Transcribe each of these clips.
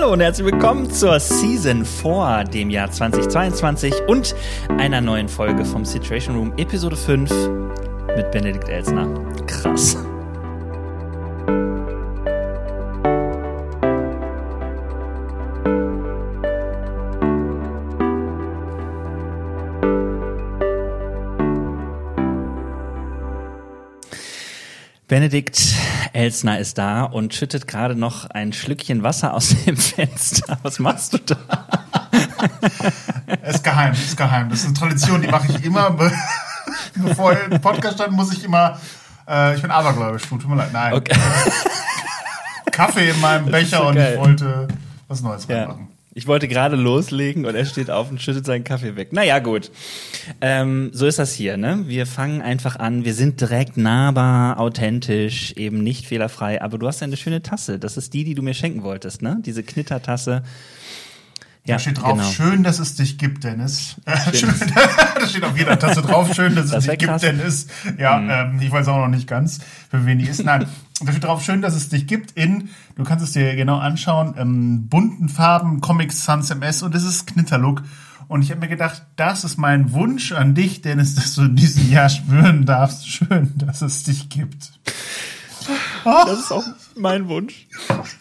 Hallo und herzlich willkommen zur Season 4, dem Jahr 2022 und einer neuen Folge vom Situation Room, Episode 5 mit Benedikt Elsner. Krass. Benedikt Elsner ist da und schüttet gerade noch ein Schlückchen Wasser aus dem Fenster. Was machst du da? ist geheim, ist geheim. Das ist eine Tradition, die mache ich immer. Bevor ich im Podcast stand, muss ich immer. Äh, ich bin abergläubisch, tut mir leid. Nein. Okay. Kaffee in meinem Becher so und ich wollte was Neues ja. reinmachen. Ich wollte gerade loslegen und er steht auf und schüttet seinen Kaffee weg. Naja, gut. Ähm, so ist das hier, ne? Wir fangen einfach an. Wir sind direkt nahbar, authentisch, eben nicht fehlerfrei. Aber du hast ja eine schöne Tasse. Das ist die, die du mir schenken wolltest, ne? Diese Knittertasse. Ja, da steht drauf, genau. schön, dass es dich gibt, Dennis. Äh, schön, da steht auf jeder Tasse drauf, schön, dass das es dich gibt, krass. Dennis. Ja, mhm. ähm, ich weiß auch noch nicht ganz, für wen die ist. Nein, da steht drauf, schön, dass es dich gibt in, du kannst es dir genau anschauen, ähm, bunten Farben, Comics Sans MS und es ist Knitterlook. Und ich habe mir gedacht, das ist mein Wunsch an dich, Dennis, dass du in diesem Jahr spüren darfst. Schön, dass es dich gibt. Das ist auch mein Wunsch,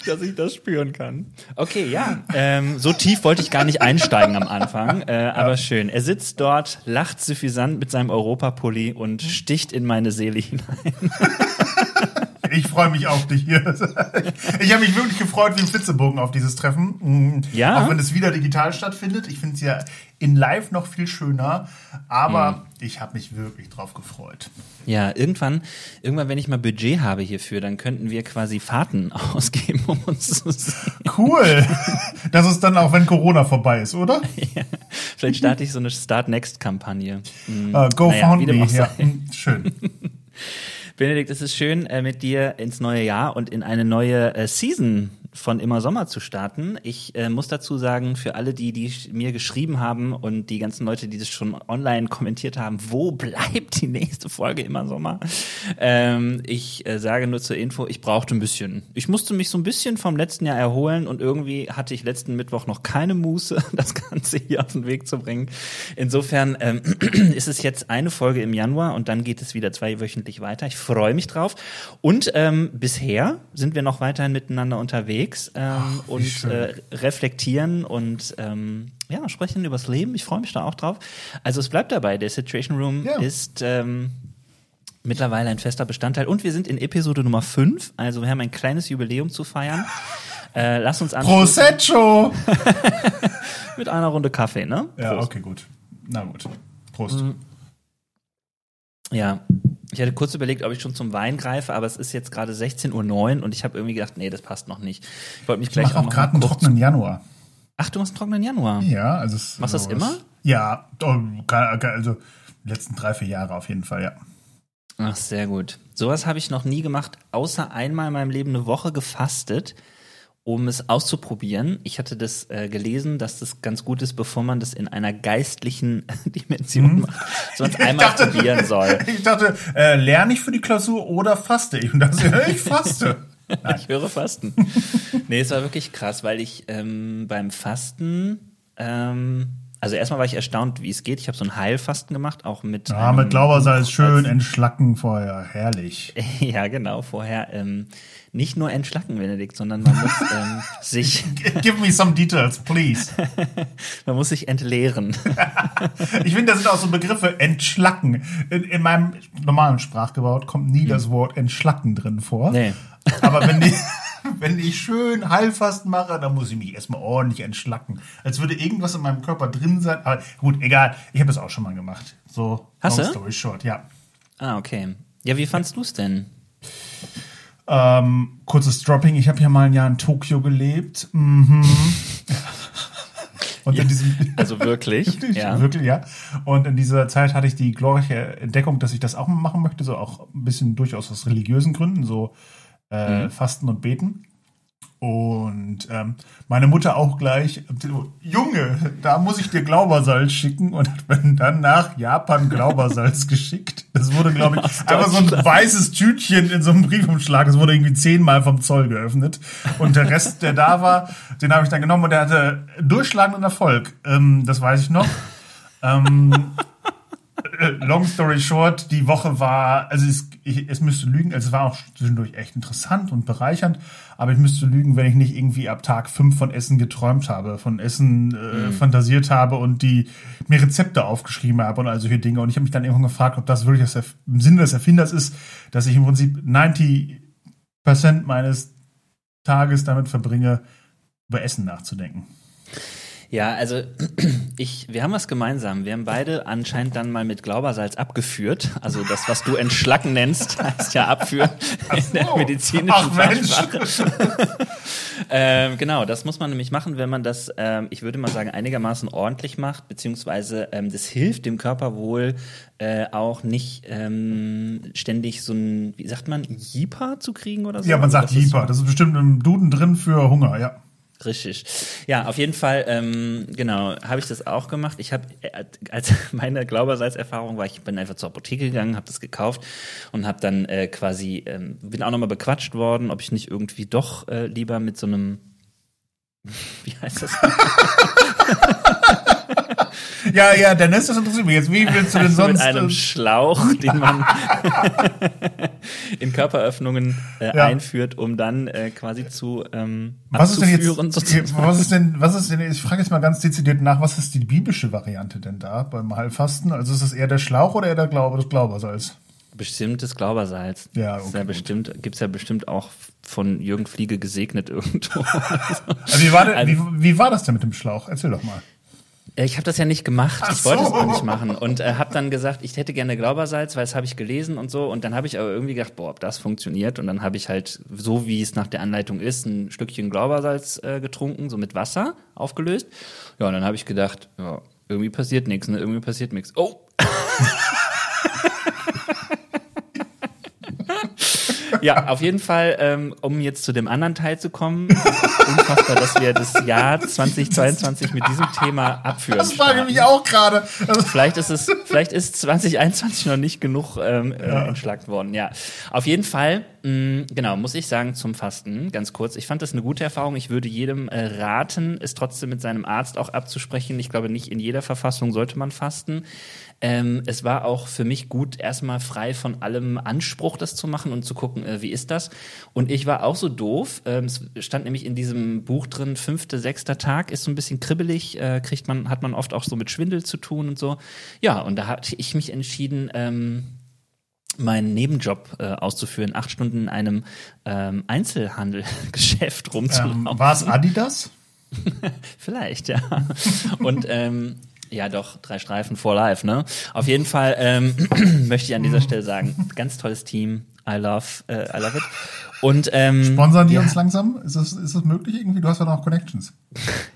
dass ich das spüren kann. Okay, ja. Ähm, so tief wollte ich gar nicht einsteigen am Anfang, äh, aber schön. Er sitzt dort, lacht suffisant mit seinem Europapulli und sticht in meine Seele hinein. Ich freue mich auf dich hier. Ich habe mich wirklich gefreut wie ein Flitzebogen auf dieses Treffen. Mhm. Ja. Auch wenn es wieder digital stattfindet. Ich finde es ja in live noch viel schöner. Aber mhm. ich habe mich wirklich drauf gefreut. Ja, irgendwann, irgendwann, wenn ich mal Budget habe hierfür, dann könnten wir quasi Fahrten ausgeben, um uns zu sehen. Cool. Das ist dann auch, wenn Corona vorbei ist, oder? Ja. Vielleicht starte ich so eine Start Next Kampagne. Mhm. Uh, go naja, found me. Ja. Hm, schön. Benedikt, es ist schön, äh, mit dir ins neue Jahr und in eine neue äh, Season von Immer Sommer zu starten. Ich äh, muss dazu sagen, für alle, die, die mir geschrieben haben und die ganzen Leute, die das schon online kommentiert haben, wo bleibt die nächste Folge Immer Sommer? Ähm, ich äh, sage nur zur Info, ich brauchte ein bisschen. Ich musste mich so ein bisschen vom letzten Jahr erholen und irgendwie hatte ich letzten Mittwoch noch keine Muße, das Ganze hier auf den Weg zu bringen. Insofern ähm, ist es jetzt eine Folge im Januar und dann geht es wieder zweiwöchentlich weiter. Ich freue mich drauf. Und ähm, bisher sind wir noch weiterhin miteinander unterwegs unterwegs ähm, Ach, und äh, reflektieren und ähm, ja, sprechen übers Leben. Ich freue mich da auch drauf. Also es bleibt dabei, der Situation Room ja. ist ähm, mittlerweile ein fester Bestandteil. Und wir sind in Episode Nummer 5, also wir haben ein kleines Jubiläum zu feiern. Äh, lass uns an. Prosecco! Mit einer Runde Kaffee, ne? Prost. Ja, okay, gut. Na gut. Prost. Mhm. Ja, ich hatte kurz überlegt, ob ich schon zum Wein greife, aber es ist jetzt gerade 16.09 Uhr und ich habe irgendwie gedacht, nee, das passt noch nicht. Ich wollte mich ich gleich auch, gerade einen trockenen Januar. Ach, du machst einen trockenen Januar? Ja, also es, Machst du das immer? Ja, also die letzten drei, vier Jahre auf jeden Fall, ja. Ach, sehr gut. Sowas habe ich noch nie gemacht, außer einmal in meinem Leben eine Woche gefastet um es auszuprobieren. Ich hatte das äh, gelesen, dass das ganz gut ist, bevor man das in einer geistlichen Dimension mhm. macht, sonst einmal dachte, probieren soll. Ich dachte, äh, lerne ich für die Klausur oder faste ich? Und dachte, ich faste. Nein. Ich höre Fasten. nee, es war wirklich krass, weil ich ähm, beim Fasten ähm, also erstmal war ich erstaunt, wie es geht. Ich habe so ein Heilfasten gemacht, auch mit. Ja, mit Glaubersalz schön entschlacken vorher. Herrlich. ja, genau, vorher. Ähm, nicht nur entschlacken, Benedikt, sondern man muss ähm, sich. Give me some details, please. man muss sich entleeren. ich finde, das sind auch so Begriffe, entschlacken. In, in meinem normalen Sprachgebrauch kommt nie hm. das Wort entschlacken drin vor. Nee. Aber wenn die wenn ich schön Heilfasten mache, dann muss ich mich erstmal ordentlich entschlacken. Als würde irgendwas in meinem Körper drin sein. Aber gut, egal. Ich habe das auch schon mal gemacht. So, Hast long du? story short, ja. Ah, okay. Ja, wie fandst du es denn? Ähm, kurzes Dropping. Ich habe ja mal ein Jahr in Tokio gelebt. Mhm. Ja, also wirklich, ja. wirklich, ja. Und in dieser Zeit hatte ich die glorreiche Entdeckung, dass ich das auch machen möchte, so auch ein bisschen durchaus aus religiösen Gritten, so äh, mhm. Fasten und Beten. Und ähm, meine Mutter auch gleich, Junge, da muss ich dir Glaubersalz schicken und hat mir dann nach Japan Glaubersalz geschickt. Das wurde, glaube ich, einfach so ein weißes Tütchen in so einem Briefumschlag. Das wurde irgendwie zehnmal vom Zoll geöffnet. Und der Rest, der da war, den habe ich dann genommen und der hatte durchschlagenden Erfolg. Ähm, das weiß ich noch. ähm, äh, long story short, die Woche war, also es, ich, es müsste lügen, also es war auch zwischendurch echt interessant und bereichernd, aber ich müsste lügen, wenn ich nicht irgendwie ab Tag fünf von Essen geträumt habe, von Essen äh, mhm. fantasiert habe und die mir Rezepte aufgeschrieben habe und all solche Dinge. Und ich habe mich dann irgendwann gefragt, ob das wirklich das, im Sinne des Erfinders ist, dass ich im Prinzip 90% meines Tages damit verbringe, über Essen nachzudenken. Ja, also ich, wir haben was gemeinsam. Wir haben beide anscheinend dann mal mit Glaubersalz abgeführt. Also das, was du entschlacken nennst, heißt ja abführen so. in der medizinischen Ach, Fachsprache. ähm, genau, das muss man nämlich machen, wenn man das, ähm, ich würde mal sagen, einigermaßen ordentlich macht, beziehungsweise ähm, das hilft dem Körper wohl äh, auch nicht ähm, ständig so ein, wie sagt man, Jipa zu kriegen oder so. Ja, man sagt Jipa. Das ist bestimmt im Duden drin für Hunger, ja. Richtig. Ja, auf jeden Fall, ähm, genau, habe ich das auch gemacht. Ich habe, äh, als meine Glaubersalz-Erfahrung war, ich bin einfach zur Apotheke gegangen, habe das gekauft und habe dann äh, quasi, ähm, bin auch nochmal bequatscht worden, ob ich nicht irgendwie doch äh, lieber mit so einem, wie heißt das? ja, ja, Dennis, das interessiert mich jetzt. Wie willst du denn sonst? Mit einem Schlauch, den man in Körperöffnungen äh, ja. einführt, um dann äh, quasi zu ähm, was ist denn jetzt, Was ist denn, was ist denn, ich frage jetzt mal ganz dezidiert nach, was ist die biblische Variante denn da beim Heilfasten? Also ist es eher der Schlauch oder eher der Glaube, das Glaubersalz? Bestimmtes Glaubersalz. Ja, okay. Ist ja bestimmt, gibt's ja bestimmt auch von Jürgen Fliege gesegnet irgendwo. also wie war, der, also, wie, wie war das denn mit dem Schlauch? Erzähl doch mal. Ich habe das ja nicht gemacht. Ach ich wollte so. es auch nicht machen und äh, habe dann gesagt, ich hätte gerne Glaubersalz, weil das habe ich gelesen und so. Und dann habe ich aber irgendwie gedacht, boah, ob das funktioniert. Und dann habe ich halt so, wie es nach der Anleitung ist, ein Stückchen Glaubersalz äh, getrunken, so mit Wasser aufgelöst. Ja, und dann habe ich gedacht, ja, irgendwie passiert nichts, ne? Irgendwie passiert nichts. Oh. ja, auf jeden Fall, ähm, um jetzt zu dem anderen Teil zu kommen, unfassbar, dass wir das Jahr 2022 mit diesem Thema abführen. Das frage ich mich auch gerade. Vielleicht ist es, vielleicht ist 2021 noch nicht genug ähm, äh, ja. entschlackt worden. Ja, auf jeden Fall. Mh, mm, genau, muss ich sagen zum Fasten, ganz kurz. Ich fand das eine gute Erfahrung. Ich würde jedem äh, raten, es trotzdem mit seinem Arzt auch abzusprechen. Ich glaube, nicht in jeder Verfassung sollte man fasten. Ähm, es war auch für mich gut, erstmal frei von allem Anspruch, das zu machen und zu gucken, äh, wie ist das. Und ich war auch so doof. Ähm, es stand nämlich in diesem Buch drin, fünfte, sechster Tag, ist so ein bisschen kribbelig, äh, kriegt man, hat man oft auch so mit Schwindel zu tun und so. Ja, und da hatte ich mich entschieden, ähm, meinen Nebenjob äh, auszuführen, acht Stunden in einem ähm, Einzelhandelgeschäft rumzulaufen. Ähm, war es Adidas? Vielleicht, ja. Und ähm, ja, doch, drei Streifen for life, ne? Auf jeden Fall ähm, möchte ich an dieser Stelle sagen, ganz tolles Team. I love, äh, I love it. Und ähm, sponsern die ja. uns langsam? Ist das, ist das möglich irgendwie? Du hast ja noch Connections.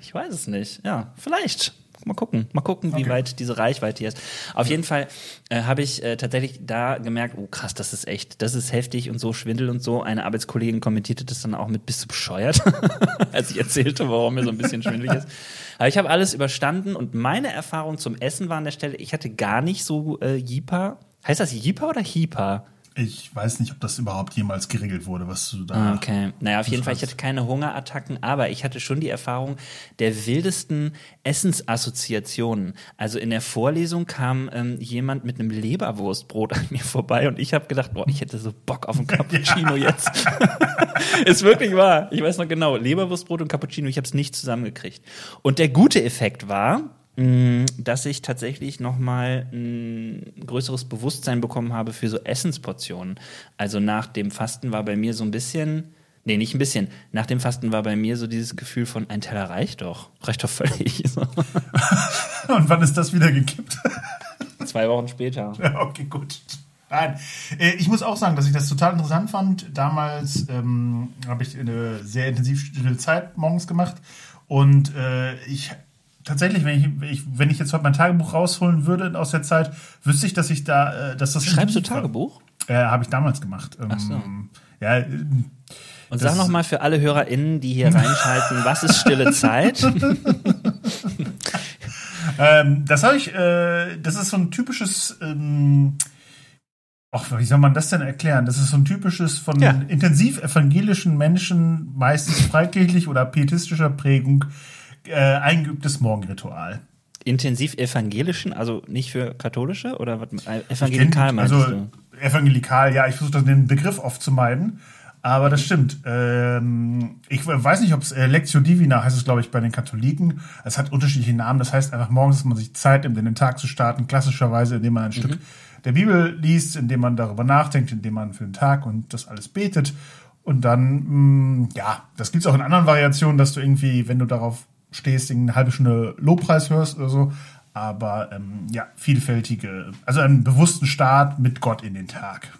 Ich weiß es nicht. Ja, vielleicht. Mal gucken, mal gucken, wie okay. weit diese Reichweite hier ist. Auf jeden Fall äh, habe ich äh, tatsächlich da gemerkt, oh krass, das ist echt, das ist heftig und so Schwindel und so. Eine Arbeitskollegin kommentierte das dann auch mit, bist du bescheuert, als ich erzählte, warum mir so ein bisschen schwindelig ist. Aber ich habe alles überstanden und meine Erfahrung zum Essen war an der Stelle, ich hatte gar nicht so äh, Jipa. Heißt das Jipa oder Hipa? Ich weiß nicht, ob das überhaupt jemals geregelt wurde, was du da. Ah, okay. Naja, auf jeden Fall, ich hatte keine Hungerattacken, aber ich hatte schon die Erfahrung der wildesten Essensassoziationen. Also in der Vorlesung kam ähm, jemand mit einem Leberwurstbrot an mir vorbei und ich habe gedacht, boah, ich hätte so Bock auf ein Cappuccino ja. jetzt. Ist wirklich wahr. Ich weiß noch genau, Leberwurstbrot und Cappuccino, ich habe es nicht zusammengekriegt. Und der gute Effekt war, dass ich tatsächlich nochmal ein größeres Bewusstsein bekommen habe für so Essensportionen. Also nach dem Fasten war bei mir so ein bisschen, nee, nicht ein bisschen, nach dem Fasten war bei mir so dieses Gefühl von, ein Teller reicht doch, reicht doch völlig. Und wann ist das wieder gekippt? Zwei Wochen später. Ja, okay, gut. Nein, äh, ich muss auch sagen, dass ich das total interessant fand. Damals ähm, habe ich eine sehr intensive Zeit morgens gemacht und äh, ich tatsächlich, wenn ich, ich, wenn ich jetzt heute mein Tagebuch rausholen würde aus der Zeit, wüsste ich, dass ich da, äh, dass das. Schreibst du Tagebuch? Äh, Habe ich damals gemacht. Ähm, Ach so. Ja, äh, und sag noch mal für alle HörerInnen, die hier reinschalten, was ist stille Zeit? ähm, das habe ich, äh, das ist so ein typisches, ähm, ach, wie soll man das denn erklären? Das ist so ein typisches von ja. intensiv evangelischen Menschen, meistens freikirchlich oder pietistischer Prägung, äh, eingeübtes Morgenritual. Intensiv evangelischen, also nicht für katholische oder was? Evangelikal meinst also, du? Evangelikal, ja, ich versuche den Begriff oft zu meiden. Aber das stimmt. Ähm, ich weiß nicht, ob es äh, Lectio Divina heißt es, glaube ich, bei den Katholiken. Es hat unterschiedliche Namen. Das heißt einfach morgens, dass man sich Zeit nimmt, in den Tag zu starten. Klassischerweise, indem man ein mhm. Stück der Bibel liest, indem man darüber nachdenkt, indem man für den Tag und das alles betet. Und dann, mh, mm, ja, das gibt's auch in anderen Variationen, dass du irgendwie, wenn du darauf stehst, eine halbe Stunde Lobpreis hörst oder so. Aber ähm, ja, vielfältige, also einen bewussten Start mit Gott in den Tag.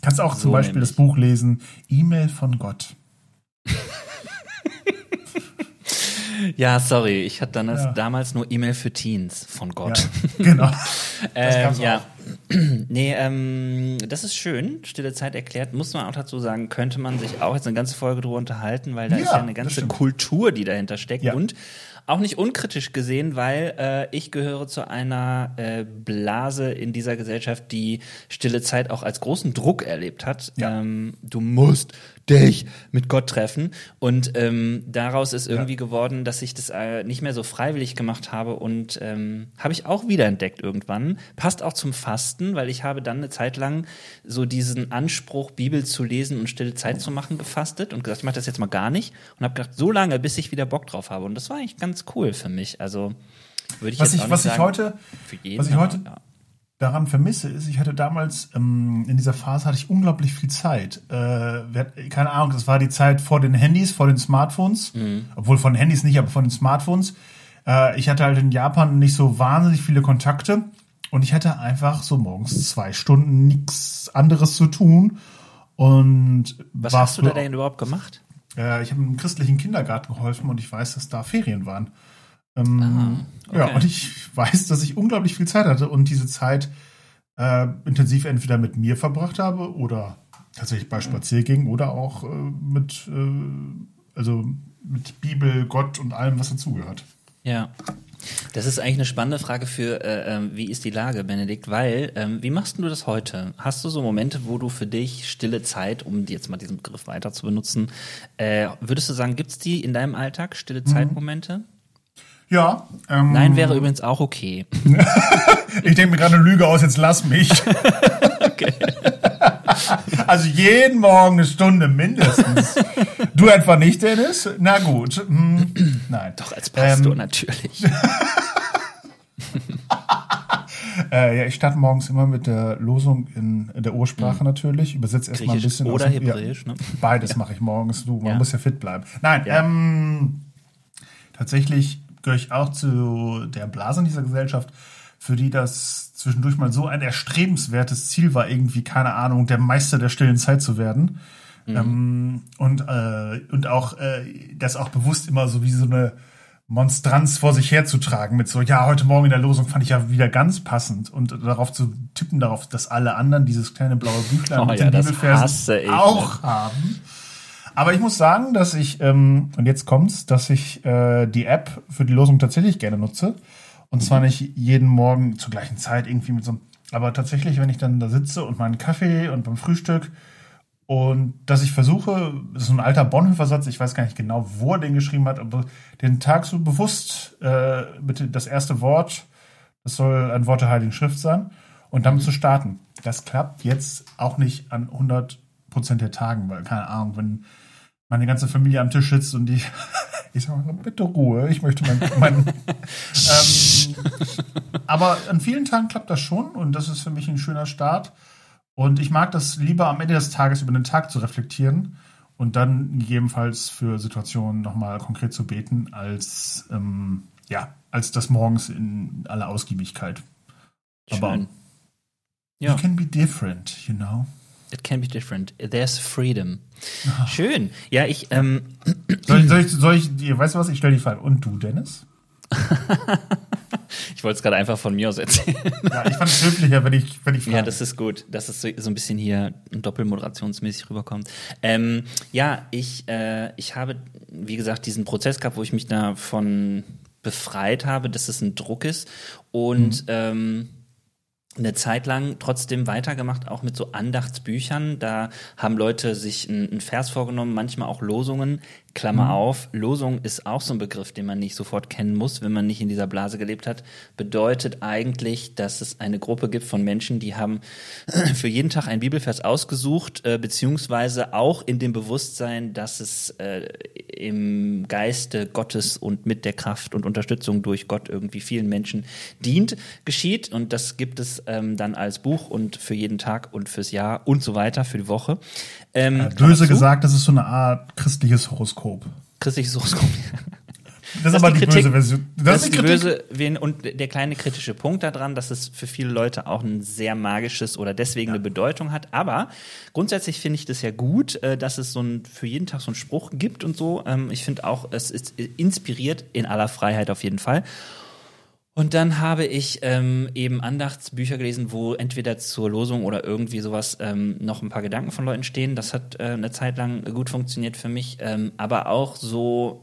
Kannst auch so zum Beispiel nämlich. das Buch lesen, E-Mail von Gott. ja, sorry, ich hatte dann ja. damals nur E-Mail für Teens von Gott. Ja, genau. ähm, ja. nee, ähm, das ist schön, stille Zeit erklärt, muss man auch dazu sagen, könnte man sich auch jetzt eine ganze Folge drüber unterhalten, weil da ja, ist ja eine ganze Kultur, die dahinter steckt und auch nicht unkritisch gesehen, weil äh, ich gehöre zu einer äh, Blase in dieser Gesellschaft, die stille Zeit auch als großen Druck erlebt hat. Ähm, du musst dich mit Gott treffen. Und ähm, daraus ist irgendwie ja. geworden, dass ich das äh, nicht mehr so freiwillig gemacht habe und ähm, habe ich auch wiederentdeckt irgendwann. Passt auch zum Fasten, weil ich habe dann eine Zeit lang so diesen Anspruch, Bibel zu lesen und stille Zeit zu machen, gefastet und gesagt, ich mache das jetzt mal gar nicht und habe gedacht, so lange, bis ich wieder Bock drauf habe. Und das war eigentlich ganz cool für mich. Also würde ich was jetzt ich, was ich heute, jeden, was ich heute ja daran vermisse, ist, ich hatte damals, ähm, in dieser Phase hatte ich unglaublich viel Zeit. Äh, keine Ahnung, das war die Zeit vor den Handys, vor den Smartphones. Mhm. Obwohl von Handys nicht, aber von den Smartphones. Äh, ich hatte halt in Japan nicht so wahnsinnig viele Kontakte. Und ich hatte einfach so morgens zwei Stunden nichts anderes zu tun. Und was hast du da denn überhaupt gemacht? Äh, ich habe im christlichen Kindergarten geholfen und ich weiß, dass da Ferien waren. Ähm, okay. Ja, und ich weiß, dass ich unglaublich viel Zeit hatte und diese Zeit äh, intensiv entweder mit mir verbracht habe oder tatsächlich bei Spaziergängen oder auch äh, mit, äh, also mit Bibel, Gott und allem, was dazugehört. Ja. Das ist eigentlich eine spannende Frage für, äh, ähm, wie ist die Lage, Benedikt? Weil, ähm, wie machst du das heute? Hast du so Momente, wo du für dich stille Zeit, um jetzt mal diesen Begriff weiter zu benutzen, äh, würdest du sagen, gibt es die in deinem Alltag, stille mhm. Zeitmomente? Mhm. Ja. Ähm, Nein wäre übrigens auch okay. ich denke mir gerade eine Lüge aus, jetzt lass mich. okay. Also jeden Morgen eine Stunde mindestens. Du etwa nicht, Dennis? Na gut. Hm, nein. Doch, als Pastor ähm, natürlich. äh, ja, ich starte morgens immer mit der Losung in, der Ursprache mhm. natürlich. Übersetze erstmal ein bisschen. Oder aus, Hebräisch, ja, ne? Beides ja. mache ich morgens. Du, man ja. muss ja fit bleiben. Nein, ähm, tatsächlich gehöre ich auch zu der Blase in dieser Gesellschaft, für die das zwischendurch mal so ein erstrebenswertes Ziel war, irgendwie, keine Ahnung, der Meister der stillen Zeit zu werden. Mhm. Ähm, und, äh, und auch äh, das auch bewusst immer so wie so eine Monstranz vor sich herzutragen mit so, ja, heute Morgen in der Losung fand ich ja wieder ganz passend und darauf zu tippen, darauf, dass alle anderen dieses kleine blaue Büchlein oh, mit ja, den Bibelversen auch haben. Aber ich muss sagen, dass ich, ähm, und jetzt kommt's, dass ich äh, die App für die Losung tatsächlich gerne nutze. Und zwar mhm. nicht jeden Morgen zur gleichen Zeit irgendwie mit so einem, aber tatsächlich, wenn ich dann da sitze und meinen Kaffee und beim Frühstück und dass ich versuche, das ist ein alter Bonhoeffer-Satz, ich weiß gar nicht genau, wo er den geschrieben hat, aber den Tag so bewusst äh, mit das erste Wort, das soll ein Wort der Heiligen Schrift sein, und damit mhm. zu starten. Das klappt jetzt auch nicht an 100 Prozent der Tagen, weil keine Ahnung, wenn meine ganze Familie am Tisch sitzt und die, ich sage bitte Ruhe, ich möchte mein, mein ähm, aber an vielen Tagen klappt das schon und das ist für mich ein schöner Start. Und ich mag das lieber am Ende des Tages über den Tag zu reflektieren und dann gegebenenfalls für Situationen nochmal konkret zu beten, als ähm, ja, als das morgens in aller Ausgiebigkeit. Schön. Aber ja. you can be different, you know. It can be different. There's freedom. Schön. Ja, ich. Ähm, soll, soll, ich, soll ich, weißt du was? Ich stelle die Frage. Und du, Dennis? ich wollte es gerade einfach von mir aus erzählen. Ja, ich fand es höflicher, wenn ich, wenn ich frage. Ja, das ist gut, dass es so, so ein bisschen hier doppelmoderationsmäßig rüberkommt. Ähm, ja, ich, äh, ich habe, wie gesagt, diesen Prozess gehabt, wo ich mich davon befreit habe, dass es ein Druck ist und mhm. ähm, eine Zeit lang trotzdem weitergemacht, auch mit so Andachtsbüchern. Da haben Leute sich einen Vers vorgenommen, manchmal auch Losungen. Klammer mhm. auf, Losung ist auch so ein Begriff, den man nicht sofort kennen muss, wenn man nicht in dieser Blase gelebt hat. Bedeutet eigentlich, dass es eine Gruppe gibt von Menschen, die haben für jeden Tag ein Bibelvers ausgesucht, äh, beziehungsweise auch in dem Bewusstsein, dass es äh, im Geiste Gottes und mit der Kraft und Unterstützung durch Gott irgendwie vielen Menschen dient, geschieht. Und das gibt es ähm, dann als Buch und für jeden Tag und fürs Jahr und so weiter, für die Woche. Ähm, ja, böse gesagt, das ist so eine Art christliches Horoskop. Christliches Horoskop. Das, das ist aber die, Kritik, böse Version. Das, das ist die böse und der kleine kritische Punkt daran, dass es für viele Leute auch ein sehr magisches oder deswegen ja. eine Bedeutung hat. Aber grundsätzlich finde ich das ja gut, äh, dass es so ein für jeden Tag so einen Spruch gibt und so. Ähm, ich finde auch, es ist inspiriert in aller Freiheit auf jeden Fall. Und dann habe ich ähm, eben Andachtsbücher gelesen, wo entweder zur Losung oder irgendwie sowas ähm, noch ein paar Gedanken von Leuten stehen. Das hat äh, eine Zeit lang gut funktioniert für mich, ähm, aber auch so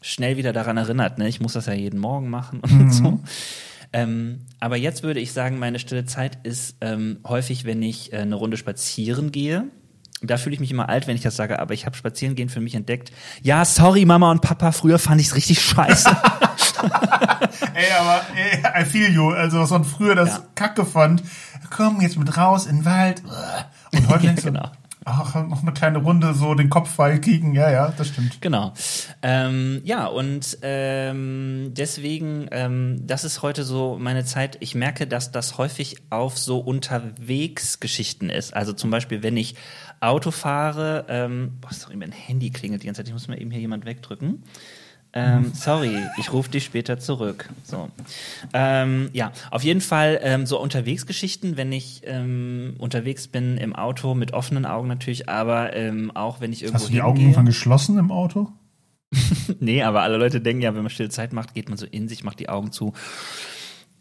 schnell wieder daran erinnert. Ne? Ich muss das ja jeden Morgen machen und mhm. so. Ähm, aber jetzt würde ich sagen, meine stille Zeit ist ähm, häufig, wenn ich äh, eine Runde spazieren gehe. Da fühle ich mich immer alt, wenn ich das sage, aber ich habe Spazierengehen für mich entdeckt. Ja, sorry, Mama und Papa, früher fand ich es richtig scheiße. ey, aber ey, I feel you. Also, was man früher das ja. Kacke fand. Komm jetzt mit raus in den Wald. Und heute denkst du, genau. Ach, noch eine kleine Runde, so den Kopf frei kriegen. Ja, ja, das stimmt. Genau. Ähm, ja, und ähm, deswegen, ähm, das ist heute so meine Zeit. Ich merke, dass das häufig auf so Unterwegsgeschichten ist. Also zum Beispiel, wenn ich Auto fahre, ähm, boah, sorry, mein Handy klingelt die ganze Zeit. Ich muss mal eben hier jemand wegdrücken. Ähm, sorry, ich rufe dich später zurück. So. Ähm, ja, auf jeden Fall ähm, so Unterwegsgeschichten, wenn ich ähm, unterwegs bin im Auto mit offenen Augen natürlich, aber ähm, auch wenn ich irgendwo Hast du die Augen irgendwann geschlossen im Auto? nee, aber alle Leute denken ja, wenn man stille Zeit macht, geht man so in sich, macht die Augen zu.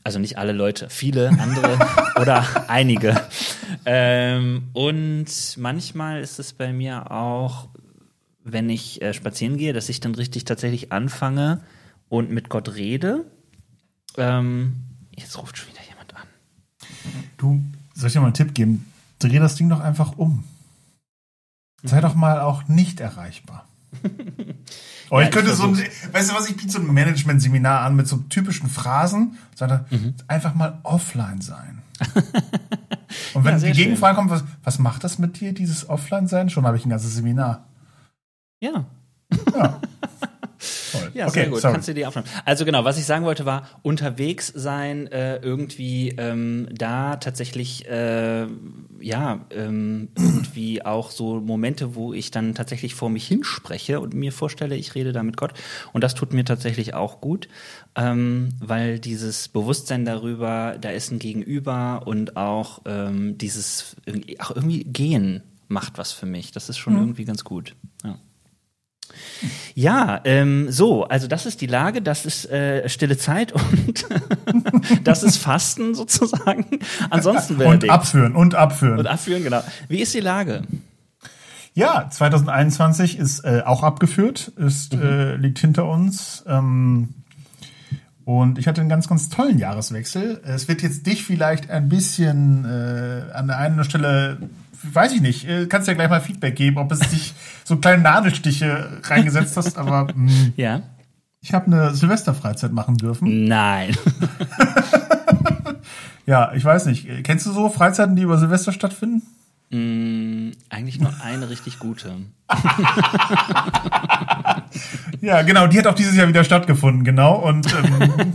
Also nicht alle Leute, viele andere oder einige. Ähm, und manchmal ist es bei mir auch wenn ich äh, spazieren gehe, dass ich dann richtig tatsächlich anfange und mit Gott rede. Ähm, jetzt ruft schon wieder jemand an. Du, soll ich dir mal einen Tipp geben? Dreh das Ding doch einfach um. Sei doch mal auch nicht erreichbar. oh, ich ja, könnte ich so ein, weißt du was, ich biete so ein Management-Seminar an mit so typischen Phrasen, sondern mhm. einfach mal offline sein. Und wenn ja, die Gegenfrage kommt, was, was macht das mit dir, dieses Offline-Sein? Schon habe ich ein ganzes Seminar. Ja. Ja. Ja, okay, sehr gut. Sorry. Kannst du dir aufnehmen. Also genau, was ich sagen wollte war, unterwegs sein, äh, irgendwie ähm, da tatsächlich, äh, ja, ähm, irgendwie auch so Momente, wo ich dann tatsächlich vor mich hinspreche und mir vorstelle, ich rede da mit Gott. Und das tut mir tatsächlich auch gut, ähm, weil dieses Bewusstsein darüber, da ist ein Gegenüber und auch ähm, dieses, auch irgendwie gehen macht was für mich. Das ist schon mhm. irgendwie ganz gut. Ja. Ja, ähm, so, also das ist die Lage, das ist äh, stille Zeit und das ist Fasten sozusagen. Ansonsten Und abführen und abführen. Und abführen, genau. Wie ist die Lage? Ja, 2021 ist äh, auch abgeführt, ist, mhm. äh, liegt hinter uns. Ähm, und ich hatte einen ganz, ganz tollen Jahreswechsel. Es wird jetzt dich vielleicht ein bisschen äh, an der einen Stelle weiß ich nicht, äh, kannst ja gleich mal Feedback geben, ob es dich so kleine Nadelstiche reingesetzt hast, aber mh, hm. ja. Ich habe eine Silvesterfreizeit machen dürfen. Nein. ja, ich weiß nicht. Kennst du so Freizeiten, die über Silvester stattfinden? Mm, eigentlich nur eine richtig gute. ja, genau, die hat auch dieses Jahr wieder stattgefunden, genau. Und ähm,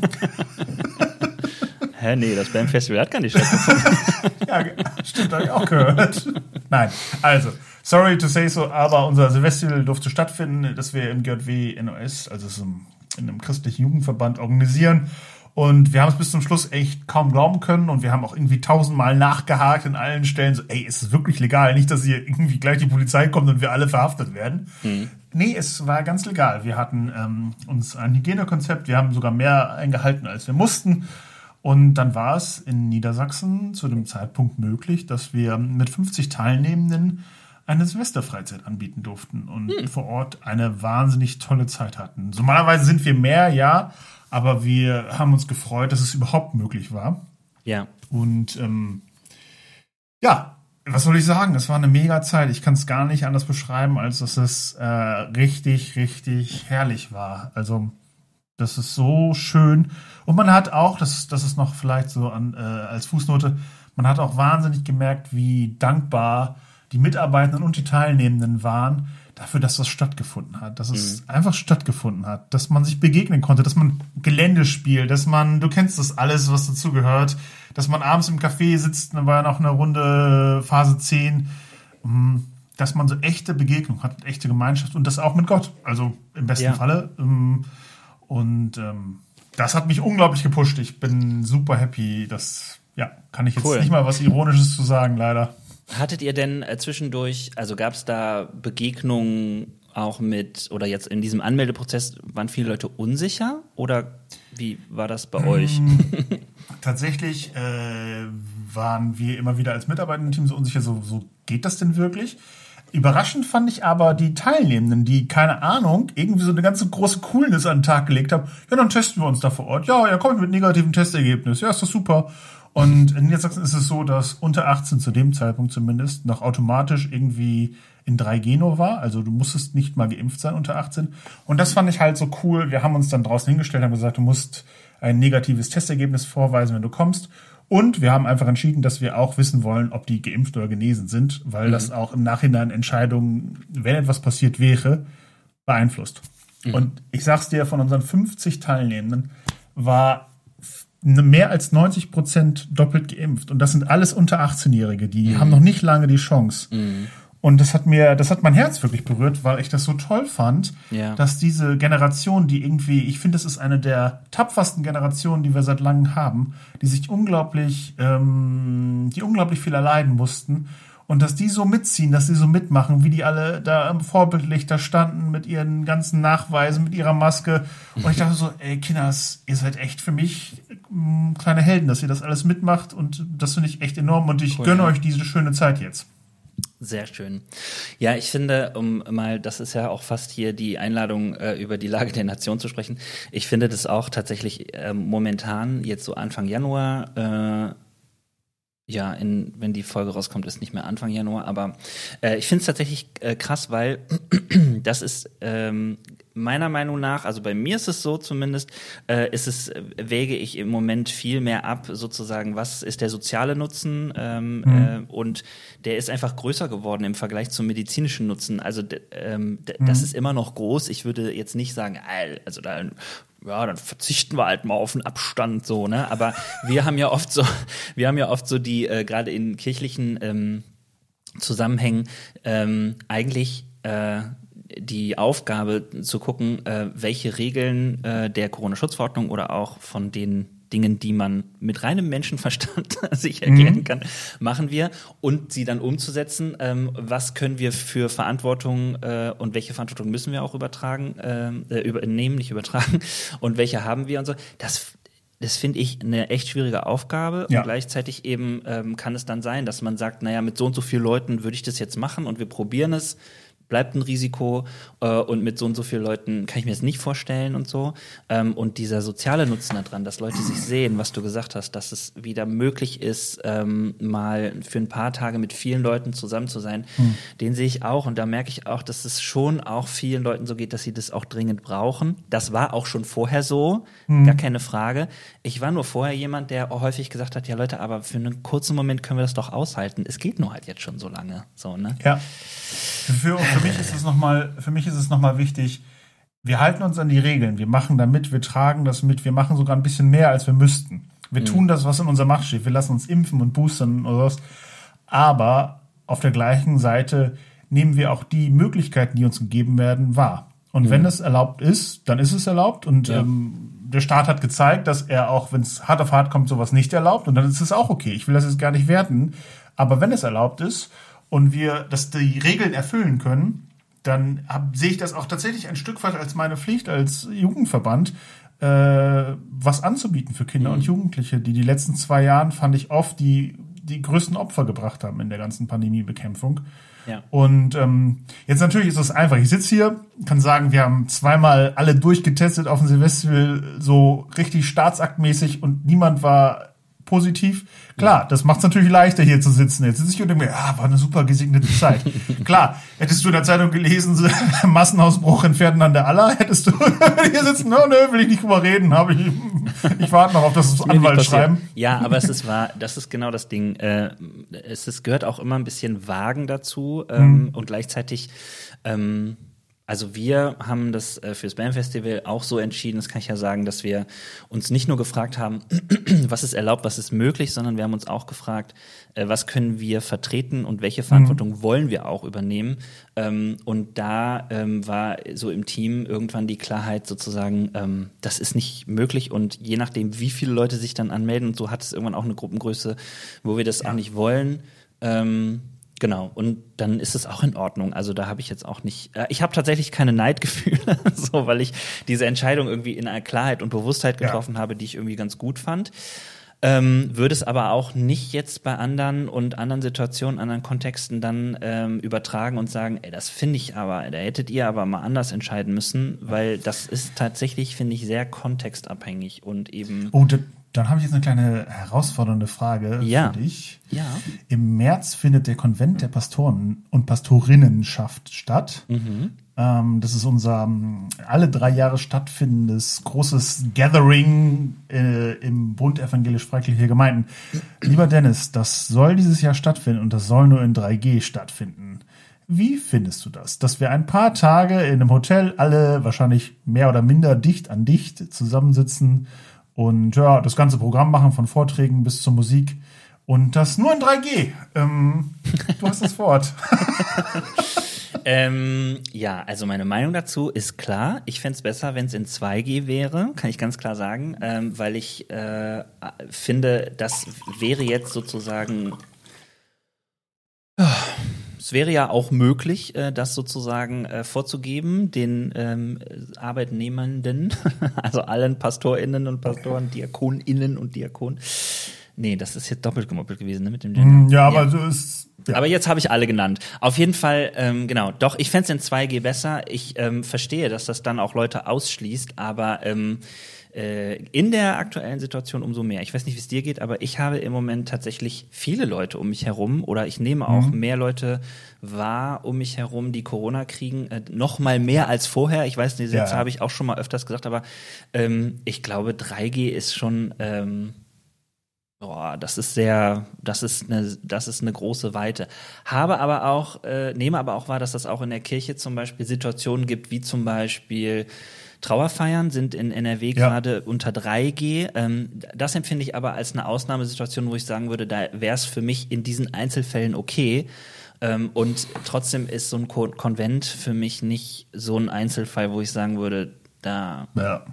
Hä, nee, das Bandfestival hat gar nicht stattgefunden. ja, stimmt, habe ich auch gehört. Nein, also, sorry to say so, aber unser Silvestival durfte stattfinden, dass wir im GJW NOS, also so in einem christlichen Jugendverband, organisieren. Und wir haben es bis zum Schluss echt kaum glauben können und wir haben auch irgendwie tausendmal nachgehakt in allen Stellen. So, ey, ist es wirklich legal? Nicht, dass hier irgendwie gleich die Polizei kommt und wir alle verhaftet werden. Mhm. Nee, es war ganz legal. Wir hatten ähm, uns ein Hygienekonzept, wir haben sogar mehr eingehalten, als wir mussten. Und dann war es in Niedersachsen zu dem Zeitpunkt möglich, dass wir mit 50 Teilnehmenden eine Silvesterfreizeit anbieten durften und hm. vor Ort eine wahnsinnig tolle Zeit hatten. Normalerweise sind wir mehr, ja, aber wir haben uns gefreut, dass es überhaupt möglich war. Ja. Und ähm, ja, was soll ich sagen? Es war eine mega Zeit. Ich kann es gar nicht anders beschreiben, als dass es äh, richtig, richtig herrlich war. Also das ist so schön. Und man hat auch, das, das ist noch vielleicht so an, äh, als Fußnote, man hat auch wahnsinnig gemerkt, wie dankbar die Mitarbeitenden und die Teilnehmenden waren dafür, dass das stattgefunden hat, dass es mhm. einfach stattgefunden hat, dass man sich begegnen konnte, dass man Gelände spielt, dass man, du kennst das alles, was dazu gehört, dass man abends im Café sitzt, dann war ja noch eine Runde Phase 10, mm, dass man so echte Begegnung hat, echte Gemeinschaft und das auch mit Gott, also im besten ja. Falle. Mm, und ähm, das hat mich unglaublich gepusht. Ich bin super happy. Das ja, kann ich jetzt cool. nicht mal was Ironisches zu sagen, leider. Hattet ihr denn äh, zwischendurch, also gab es da Begegnungen auch mit, oder jetzt in diesem Anmeldeprozess, waren viele Leute unsicher? Oder wie war das bei euch? Mm, tatsächlich äh, waren wir immer wieder als Mitarbeitendenteam so unsicher, so, so geht das denn wirklich? Überraschend fand ich aber die Teilnehmenden, die, keine Ahnung, irgendwie so eine ganze große Coolness an den Tag gelegt haben. Ja, dann testen wir uns da vor Ort. Ja, ja, kommt mit negativem Testergebnis. Ja, ist das super. Und in Niedersachsen ist es so, dass unter 18 zu dem Zeitpunkt zumindest noch automatisch irgendwie in 3G nur war. Also du musstest nicht mal geimpft sein unter 18. Und das fand ich halt so cool. Wir haben uns dann draußen hingestellt, haben gesagt, du musst ein negatives Testergebnis vorweisen, wenn du kommst. Und wir haben einfach entschieden, dass wir auch wissen wollen, ob die geimpft oder genesen sind, weil mhm. das auch im Nachhinein Entscheidungen, wenn etwas passiert wäre, beeinflusst. Mhm. Und ich sag's dir, von unseren 50 Teilnehmenden war mehr als 90 Prozent doppelt geimpft. Und das sind alles unter 18-Jährige, die mhm. haben noch nicht lange die Chance. Und das hat mir, das hat mein Herz wirklich berührt, weil ich das so toll fand, ja. dass diese Generation, die irgendwie, ich finde, das ist eine der tapfersten Generationen, die wir seit langem haben, die sich unglaublich, ähm, die unglaublich viel erleiden mussten und dass die so mitziehen, dass die so mitmachen, wie die alle da vorbildlich da standen mit ihren ganzen Nachweisen, mit ihrer Maske. Und ich dachte so, ey, Kinders, ihr seid echt für mich mh, mm, kleine Helden, dass ihr das alles mitmacht und das finde ich echt enorm und ich cool, gönne ja. euch diese schöne Zeit jetzt. Sehr schön. Ja, ich finde, um mal, das ist ja auch fast hier die Einladung, äh, über die Lage der Nation zu sprechen. Ich finde das auch tatsächlich äh, momentan, jetzt so Anfang Januar, äh, ja, in, wenn die Folge rauskommt, ist nicht mehr Anfang Januar, aber äh, ich finde es tatsächlich äh, krass, weil das ist ähm, meiner Meinung nach, also bei mir ist es so zumindest, äh, ist es, äh, wäge ich im Moment viel mehr ab, sozusagen, was ist der soziale Nutzen ähm, mhm. äh, und der ist einfach größer geworden im Vergleich zum medizinischen Nutzen. Also ähm, mhm. das ist immer noch groß. Ich würde jetzt nicht sagen, also da ja, dann verzichten wir halt mal auf einen Abstand so, ne? Aber wir haben ja oft so, wir haben ja oft so die, äh, gerade in kirchlichen ähm, Zusammenhängen, ähm, eigentlich äh, die Aufgabe zu gucken, äh, welche Regeln äh, der Corona-Schutzverordnung oder auch von den Dingen, die man mit reinem Menschenverstand sich erklären mhm. kann, machen wir und sie dann umzusetzen. Ähm, was können wir für Verantwortung äh, und welche Verantwortung müssen wir auch übertragen, ähm, äh, übernehmen, nicht übertragen und welche haben wir und so. Das das finde ich eine echt schwierige Aufgabe ja. und gleichzeitig eben ähm, kann es dann sein, dass man sagt, naja, mit so und so vielen Leuten würde ich das jetzt machen und wir probieren es bleibt ein Risiko äh, und mit so und so vielen Leuten kann ich mir das nicht vorstellen und so. Ähm, und dieser soziale Nutzen daran, dass Leute sich sehen, was du gesagt hast, dass es wieder möglich ist, ähm, mal für ein paar Tage mit vielen Leuten zusammen zu sein, hm. den sehe ich auch. Und da merke ich auch, dass es schon auch vielen Leuten so geht, dass sie das auch dringend brauchen. Das war auch schon vorher so, hm. gar keine Frage. Ich war nur vorher jemand, der häufig gesagt hat, ja Leute, aber für einen kurzen Moment können wir das doch aushalten. Es geht nur halt jetzt schon so lange. So, ne? Ja. Für, für mich ist es nochmal, für mich ist es nochmal wichtig, wir halten uns an die Regeln, wir machen da mit, wir tragen das mit, wir machen sogar ein bisschen mehr, als wir müssten. Wir mhm. tun das, was in unserer Macht steht. Wir lassen uns impfen und boostern oder was. Aber auf der gleichen Seite nehmen wir auch die Möglichkeiten, die uns gegeben werden, wahr. Und mhm. wenn es erlaubt ist, dann ist es erlaubt. Und ja. ähm, der Staat hat gezeigt, dass er auch, wenn es hart auf hart kommt, sowas nicht erlaubt. Und dann ist es auch okay. Ich will das jetzt gar nicht werten. Aber wenn es erlaubt ist und wir, dass die Regeln erfüllen können, dann hab, sehe ich das auch tatsächlich ein Stück weit als meine Pflicht als Jugendverband, äh, was anzubieten für Kinder mhm. und Jugendliche, die die letzten zwei Jahren, fand ich, oft die, die größten Opfer gebracht haben in der ganzen Pandemiebekämpfung. Ja. Und ähm, jetzt natürlich ist es einfach. Ich sitze hier, kann sagen, wir haben zweimal alle durchgetestet auf dem Silvester so richtig staatsaktmäßig und niemand war positiv. Klar, das macht es natürlich leichter, hier zu sitzen. Jetzt sitze ich und denke mir, ja, war eine super gesegnete Zeit. Klar, hättest du in der Zeitung gelesen, Massenausbruch in Ferdinand der Aller, hättest du hier sitzen, no, nö, will ich nicht drüber reden, habe ich, ich warte noch auf das Anwalt schreiben. Ja, aber es ist wahr, das ist genau das Ding. Äh, es ist, gehört auch immer ein bisschen Wagen dazu ähm, mhm. und gleichzeitig ähm, also wir haben das äh, fürs Bandfestival auch so entschieden, das kann ich ja sagen, dass wir uns nicht nur gefragt haben, was ist erlaubt, was ist möglich, sondern wir haben uns auch gefragt, äh, was können wir vertreten und welche Verantwortung mhm. wollen wir auch übernehmen. Ähm, und da ähm, war so im Team irgendwann die Klarheit sozusagen, ähm, das ist nicht möglich und je nachdem, wie viele Leute sich dann anmelden und so hat es irgendwann auch eine Gruppengröße, wo wir das ja. auch nicht wollen. Genau, und dann ist es auch in Ordnung. Also da habe ich jetzt auch nicht, äh, ich habe tatsächlich keine Neidgefühle, so, weil ich diese Entscheidung irgendwie in einer Klarheit und Bewusstheit getroffen ja. habe, die ich irgendwie ganz gut fand. Ähm, würde es aber auch nicht jetzt bei anderen und anderen Situationen, anderen Kontexten dann ähm, übertragen und sagen, ey, das finde ich aber, da hättet ihr aber mal anders entscheiden müssen, weil das ist tatsächlich, finde ich, sehr kontextabhängig und eben. Oh, dann habe ich jetzt eine kleine herausfordernde Frage ja. für dich. Ja. Im März findet der Konvent der Pastoren und Pastorinnenschaft statt. Mhm. Ähm, das ist unser ähm, alle drei Jahre stattfindendes großes Gathering äh, im Bund evangelisch-freikirchlicher Gemeinden. Lieber Dennis, das soll dieses Jahr stattfinden und das soll nur in 3G stattfinden. Wie findest du das? Dass wir ein paar Tage in einem Hotel alle wahrscheinlich mehr oder minder dicht an dicht zusammensitzen und ja, das ganze Programm machen von Vorträgen bis zur Musik. Und das nur in 3G. Ähm, du hast das Wort. ähm, ja, also meine Meinung dazu ist klar. Ich fände es besser, wenn es in 2G wäre, kann ich ganz klar sagen, ähm, weil ich äh, finde, das wäre jetzt sozusagen. Es wäre ja auch möglich, äh, das sozusagen äh, vorzugeben, den ähm, Arbeitnehmenden, also allen PastorInnen und Pastoren, DiakonInnen und Diakonen. Nee, das ist jetzt doppelt gemoppelt gewesen ne, mit dem Gender. Ja, aber ja. so ist. Ja. Aber jetzt habe ich alle genannt. Auf jeden Fall, ähm, genau. Doch, ich fände es in 2G besser. Ich ähm, verstehe, dass das dann auch Leute ausschließt, aber ähm, äh, in der aktuellen Situation umso mehr. Ich weiß nicht, wie es dir geht, aber ich habe im Moment tatsächlich viele Leute um mich herum oder ich nehme auch mhm. mehr Leute wahr um mich herum, die Corona kriegen, äh, noch mal mehr als vorher. Ich weiß, diese Sätze ja. habe ich auch schon mal öfters gesagt, aber ähm, ich glaube, 3G ist schon ähm, Boah, das ist sehr, das ist eine, das ist eine große Weite. Habe aber auch, äh, nehme aber auch wahr, dass das auch in der Kirche zum Beispiel Situationen gibt, wie zum Beispiel Trauerfeiern sind in NRW ja. gerade unter 3G. Ähm, das empfinde ich aber als eine Ausnahmesituation, wo ich sagen würde, da wäre es für mich in diesen Einzelfällen okay. Ähm, und trotzdem ist so ein Kon Konvent für mich nicht so ein Einzelfall, wo ich sagen würde, da. Ja.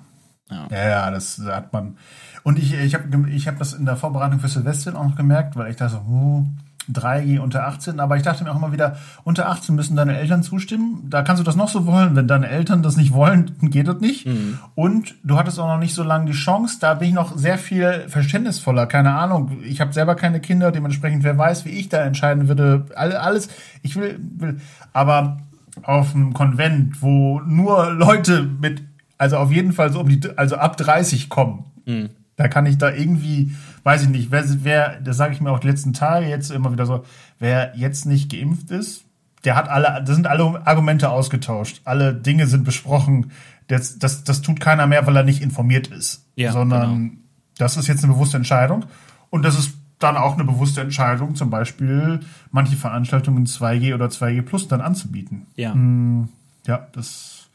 Ja, ja, ja das hat man. Und ich, ich habe ich hab das in der Vorbereitung für Silvester auch noch gemerkt, weil ich dachte so, huh, 3G unter 18, aber ich dachte mir auch immer wieder, unter 18 müssen deine Eltern zustimmen. Da kannst du das noch so wollen. Wenn deine Eltern das nicht wollen, dann geht das nicht. Mhm. Und du hattest auch noch nicht so lange die Chance. Da bin ich noch sehr viel verständnisvoller. Keine Ahnung. Ich habe selber keine Kinder. Dementsprechend, wer weiß, wie ich da entscheiden würde. Alles. Ich will, will. Aber auf einem Konvent, wo nur Leute mit, also auf jeden Fall so um die, also ab 30 kommen. Mhm da kann ich da irgendwie, weiß ich nicht, wer, wer das sage ich mir auch die letzten Tage jetzt immer wieder so, wer jetzt nicht geimpft ist, der hat alle, das sind alle Argumente ausgetauscht. Alle Dinge sind besprochen. Das, das, das tut keiner mehr, weil er nicht informiert ist. Ja, sondern genau. das ist jetzt eine bewusste Entscheidung. Und das ist dann auch eine bewusste Entscheidung, zum Beispiel manche Veranstaltungen 2G oder 2G Plus dann anzubieten. Ja. Mm, ja, das.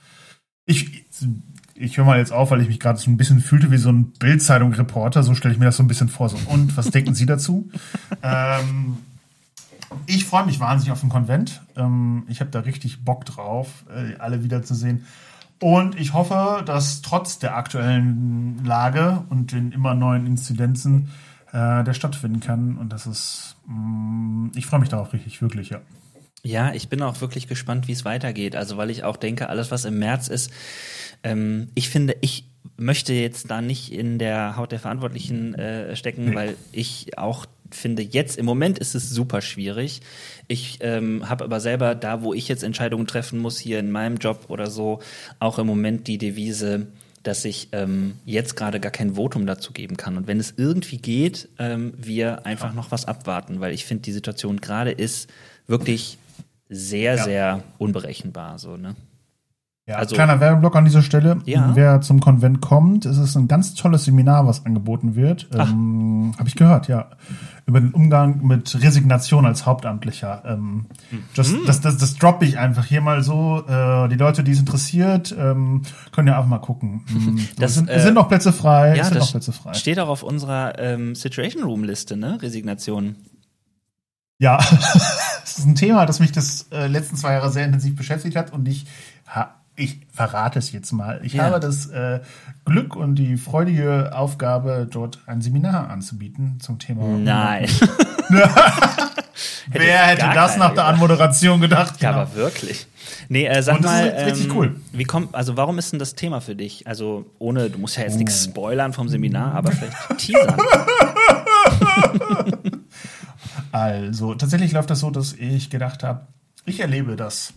Ich, ich höre mal jetzt auf, weil ich mich gerade so ein bisschen fühlte wie so ein Bildzeitung-Reporter. So stelle ich mir das so ein bisschen vor. So, und was denken Sie dazu? ähm, ich freue mich wahnsinnig auf den Konvent. Ähm, ich habe da richtig Bock drauf, äh, alle wiederzusehen. Und ich hoffe, dass trotz der aktuellen Lage und den immer neuen Inzidenzen äh, der stattfinden kann. Und das ist, mh, mm, ich freue mich darauf richtig, wirklich, ja. Ja, ich bin auch wirklich gespannt, wie es weitergeht. Also, weil ich auch denke, alles, was im März ist, ähm, ich finde, ich, möchte jetzt da nicht in der Haut der Verantwortlichen äh, stecken, weil ich auch finde, jetzt im Moment ist es super schwierig. Ich ähm, habe aber selber da, wo ich jetzt Entscheidungen treffen muss, hier in meinem Job oder so, auch im Moment die Devise, dass ich ähm, jetzt gerade gar kein Votum dazu geben kann. Und wenn es irgendwie geht, ähm, wir einfach noch was abwarten, weil ich finde, die Situation gerade ist wirklich sehr, ja. sehr unberechenbar. So, ne? Ja, also, kleiner Werbeblock an dieser Stelle. Ja. Wer zum Konvent kommt, es ist ein ganz tolles Seminar, was angeboten wird. Ähm, Habe ich gehört, ja. Über den Umgang mit Resignation als Hauptamtlicher. Ähm, just, mhm. das, das, das droppe ich einfach hier mal so. Äh, die Leute, die es interessiert, ähm, können ja auch mal gucken. Mhm. Das, sind, äh, sind noch Plätze frei. Ja, sind das noch Plätze frei. steht auch auf unserer ähm, Situation Room Liste, ne? Resignation. Ja, das ist ein Thema, das mich das äh, letzten zwei Jahre sehr intensiv beschäftigt hat und ich ha ich verrate es jetzt mal. Ich ja. habe das äh, Glück und die freudige Aufgabe, dort ein Seminar anzubieten zum Thema. Nein. Wer hätte das nach der Anmoderation gedacht? Ja, genau. aber wirklich. Nee, äh, sag mal, ist richtig ähm, cool. Wie kommt, also warum ist denn das Thema für dich? Also ohne, du musst ja jetzt oh. nichts spoilern vom Seminar, aber vielleicht teasern. also tatsächlich läuft das so, dass ich gedacht habe, ich erlebe das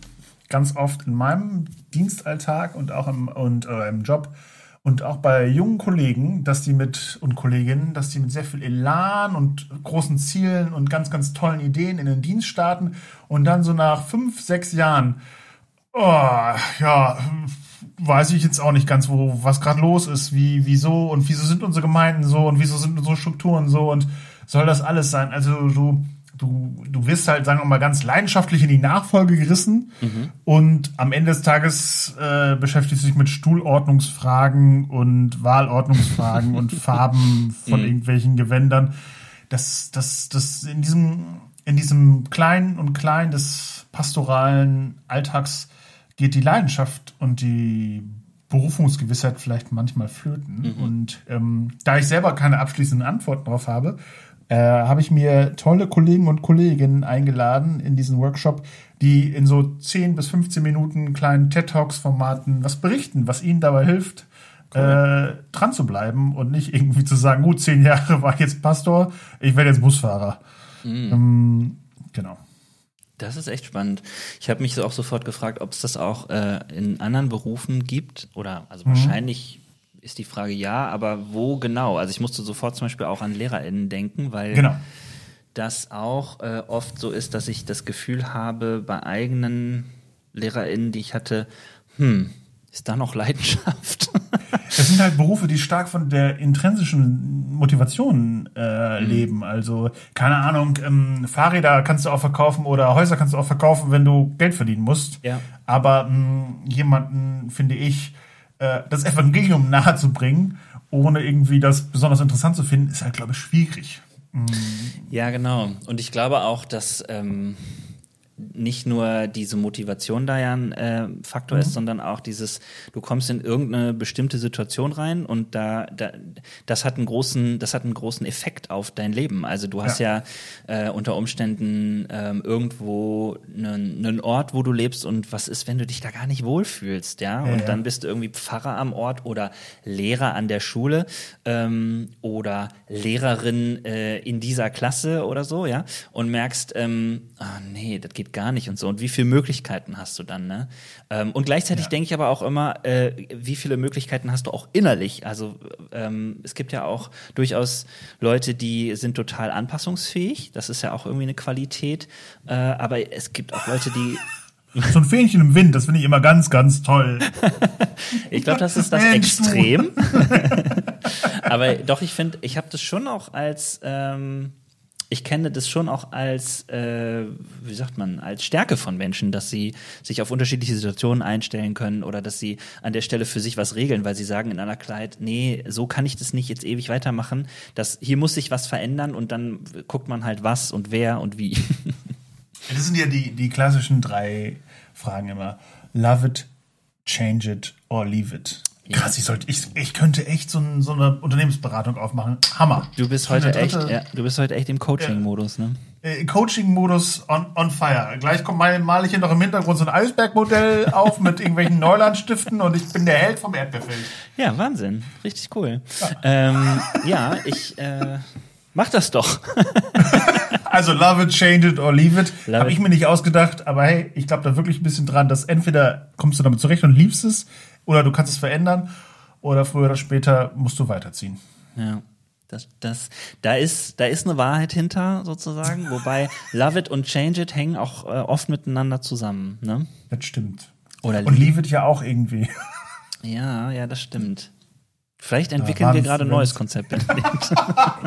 ganz oft in meinem Dienstalltag und auch im, und, äh, im Job und auch bei jungen Kollegen, dass die mit und Kolleginnen, dass die mit sehr viel Elan und großen Zielen und ganz, ganz tollen Ideen in den Dienst starten und dann so nach fünf, sechs Jahren, oh, ja, weiß ich jetzt auch nicht ganz, wo was gerade los ist, wie, wieso und wieso sind unsere Gemeinden so und wieso sind unsere Strukturen so und soll das alles sein? Also du du, du wirst halt, sagen wir mal, ganz leidenschaftlich in die Nachfolge gerissen mhm. und am Ende des Tages äh, beschäftigst du dich mit Stuhlordnungsfragen und Wahlordnungsfragen und Farben von mhm. irgendwelchen Gewändern. Das, das, das in diesem, in diesem kleinen und kleinen des pastoralen Alltags geht die Leidenschaft und die Berufungsgewissheit vielleicht manchmal flöten. Mhm. Und ähm, da ich selber keine abschließenden Antworten darauf habe, äh, habe ich mir tolle Kollegen und Kolleginnen eingeladen in diesen Workshop, die in so 10 bis 15 Minuten kleinen TED-Talks-Formaten was berichten, was ihnen dabei hilft, cool. äh, dran zu bleiben und nicht irgendwie zu sagen, gut, zehn Jahre war ich jetzt Pastor, ich werde jetzt Busfahrer. Mhm. Ähm, genau. Das ist echt spannend. Ich habe mich auch sofort gefragt, ob es das auch äh, in anderen Berufen gibt oder also mhm. wahrscheinlich ist die Frage ja, aber wo genau? Also ich musste sofort zum Beispiel auch an LehrerInnen denken, weil genau. das auch äh, oft so ist, dass ich das Gefühl habe, bei eigenen LehrerInnen, die ich hatte, hm, ist da noch Leidenschaft? Das sind halt Berufe, die stark von der intrinsischen Motivation äh, mhm. leben. Also, keine Ahnung, ähm, Fahrräder kannst du auch verkaufen oder Häuser kannst du auch verkaufen, wenn du Geld verdienen musst. Ja. Aber mh, hm, jemanden, finde ich, äh, das Evangelium nahezubringen, ohne irgendwie das besonders interessant zu finden, ist halt, glaube ich, schwierig. Mhm. Ja, genau. Und ich glaube auch, dass ähm, nicht nur diese Motivation da ja ein äh, Faktor mhm. ist, sondern auch dieses, du kommst in irgendeine bestimmte Situation rein und da, da das hat einen großen, das hat einen großen Effekt auf dein Leben. Also du hast ja, ja äh, unter Umständen ähm, irgendwo einen, einen Ort, wo du lebst und was ist, wenn du dich da gar nicht wohlfühlst, ja? ja und ja. dann bist du irgendwie Pfarrer am Ort oder Lehrer an der Schule ähm, oder Lehrerin äh, in dieser Klasse oder so, ja, und merkst, ähm, oh nee, das geht gar nicht und so. Und wie viele Möglichkeiten hast du dann, ne? Ähm, und gleichzeitig ja. denke ich aber auch immer, äh, wie viele Möglichkeiten hast du auch innerlich? Also ähm, es gibt ja auch durchaus Leute, die sind total anpassungsfähig. Das ist ja auch irgendwie eine Qualität. Äh, aber es gibt auch Leute, die so ein Fähnchen im Wind, das finde ich immer ganz, ganz toll. ich glaube, das ist das Mensch, Extrem. Aber doch, ich finde, ich habe das schon auch als, ähm, ich kenne das schon auch als, äh, wie sagt man, als Stärke von Menschen, dass sie sich auf unterschiedliche Situationen einstellen können oder dass sie an der Stelle für sich was regeln, weil sie sagen in einer Kleid, nee, so kann ich das nicht jetzt ewig weitermachen. Das, hier muss sich was verändern und dann guckt man halt was und wer und wie. Das sind ja die, die klassischen drei Fragen immer. Love it, change it or leave it. Krass, ich sollte, ich, ich könnte echt so, so eine Unternehmensberatung aufmachen. Hammer. Du bist heute echt, ja, du bist heute echt im Coaching-Modus, ne? äh, Coaching-Modus on, on fire. Gleich kommt mal, mal ich hier noch im Hintergrund so ein Eisbergmodell auf mit irgendwelchen Neulandstiften und ich bin der Held vom Erdbeerfeld. Ja, Wahnsinn. Richtig cool. Ja, ähm, ja ich äh, mach das doch. also love it, change it or leave it. Habe ich mir nicht ausgedacht, aber hey, ich glaube da wirklich ein bisschen dran, dass entweder kommst du damit zurecht und liebst es oder du kannst es verändern oder früher oder später musst du weiterziehen. Ja. Das, das, da ist, da ist eine Wahrheit hinter sozusagen, wobei Love It und Change It hängen auch äh, oft miteinander zusammen. Ne? Das stimmt. Oder und Leave It ja auch irgendwie. Ja, ja, das stimmt. Vielleicht entwickeln ja, wir gerade ein neues Konzept.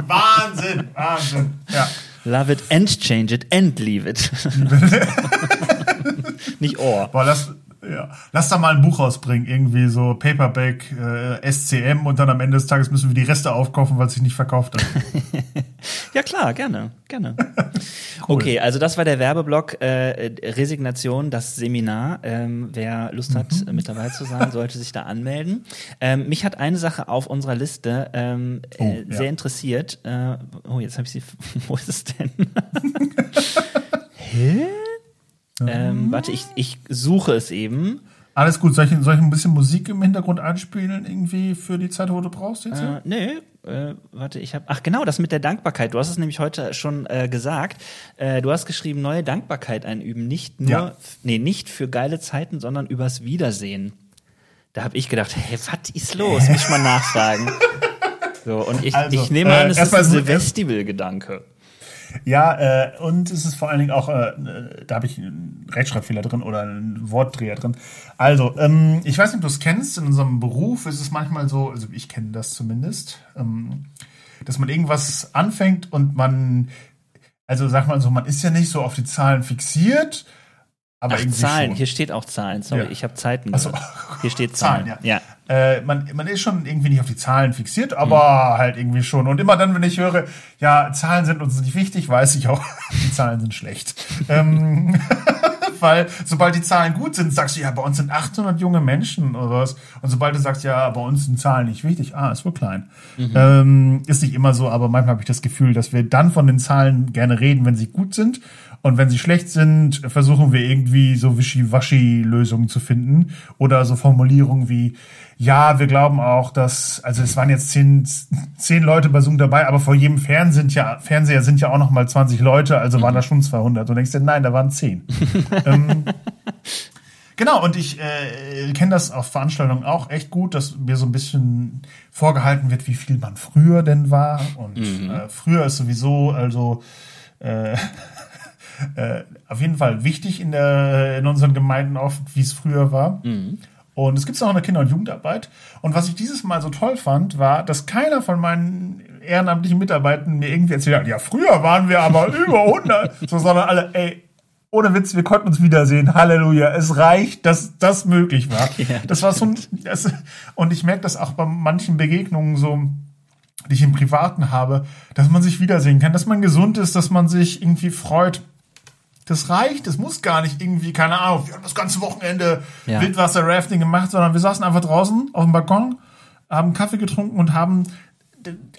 Wahnsinn, Wahnsinn. Ja. Love it and change it and leave it. Nicht or. Boah, lass, ja. Lass da mal ein Buch rausbringen, irgendwie so Paperback, äh, SCM und dann am Ende des Tages müssen wir die Reste aufkaufen, weil es sich nicht verkauft hat. ja klar, gerne, gerne. cool. Okay, also das war der Werbeblock äh, Resignation, das Seminar. Ähm, wer Lust hat, mhm. mit dabei zu sein, sollte sich da anmelden. Ähm, mich hat eine Sache auf unserer Liste ähm, oh, äh, sehr ja. interessiert. Äh, oh, jetzt habe ich sie. Wo ist es denn? Hä? Ähm, warte, ich, ich suche es eben. Alles gut. Soll ich, soll ich ein bisschen Musik im Hintergrund einspielen, irgendwie für die Zeit, wo du brauchst jetzt? Äh, nee, äh, warte, ich habe. Ach genau, das mit der Dankbarkeit. Du hast es nämlich heute schon äh, gesagt. Äh, du hast geschrieben, neue Dankbarkeit einüben. Nicht nur, ja. nee, nicht für geile Zeiten, sondern übers Wiedersehen. Da habe ich gedacht, hey, was ist los? Muss ich mal nachfragen. so, und ich, also, ich nehme an, es ist ein Silvestival-Gedanke. Ja, äh, und es ist vor allen Dingen auch, äh, da habe ich einen Rechtschreibfehler drin oder einen Wortdreher drin. Also, ähm, ich weiß nicht, ob du es kennst, in unserem Beruf ist es manchmal so, also ich kenne das zumindest, ähm, dass man irgendwas anfängt und man, also sag mal so, man ist ja nicht so auf die Zahlen fixiert, aber Ach, Zahlen, schon. hier steht auch Zahlen. Sorry, ja. ich habe Zeiten. Achso. Hier steht Zahlen. Zahlen ja. ja. Äh, man, man ist schon irgendwie nicht auf die Zahlen fixiert, aber mhm. halt irgendwie schon. Und immer dann, wenn ich höre, ja, Zahlen sind uns nicht wichtig, weiß ich auch, die Zahlen sind schlecht. ähm, weil sobald die Zahlen gut sind, sagst du, ja, bei uns sind 800 junge Menschen oder was. Und sobald du sagst, ja, bei uns sind Zahlen nicht wichtig, ah, ist wohl klein. Mhm. Ähm, ist nicht immer so, aber manchmal habe ich das Gefühl, dass wir dann von den Zahlen gerne reden, wenn sie gut sind und wenn sie schlecht sind, versuchen wir irgendwie so Wischiwaschi-Lösungen zu finden oder so Formulierungen wie, ja, wir glauben auch, dass, also es waren jetzt zehn, zehn Leute bei Zoom dabei, aber vor jedem Fern sind ja, Fernseher sind ja auch noch mal 20 Leute, also waren da schon 200. Und denkst dir, nein, da waren zehn. ähm, Genau, und ich äh, kenne das auf Veranstaltungen auch echt gut, dass mir so ein bisschen vorgehalten wird, wie viel man früher denn war. Und mhm. äh, früher ist sowieso, also äh, äh, auf jeden Fall wichtig in, der, in unseren Gemeinden oft, wie es früher war. Mhm. Und es gibt auch in der Kinder- und Jugendarbeit. Und was ich dieses Mal so toll fand, war, dass keiner von meinen ehrenamtlichen Mitarbeitern mir irgendwie erzählt hat, ja, früher waren wir aber über 100, so, sondern alle, ey, ohne Witz, wir konnten uns wiedersehen. Halleluja. Es reicht, dass das möglich war. Ja, das, das war so ein, das, und ich merke das auch bei manchen Begegnungen so, die ich im Privaten habe, dass man sich wiedersehen kann, dass man gesund ist, dass man sich irgendwie freut. Das reicht, das muss gar nicht irgendwie, keine Ahnung, wir haben das ganze Wochenende ja. Wildwasser-Rafting gemacht, sondern wir saßen einfach draußen auf dem Balkon, haben Kaffee getrunken und haben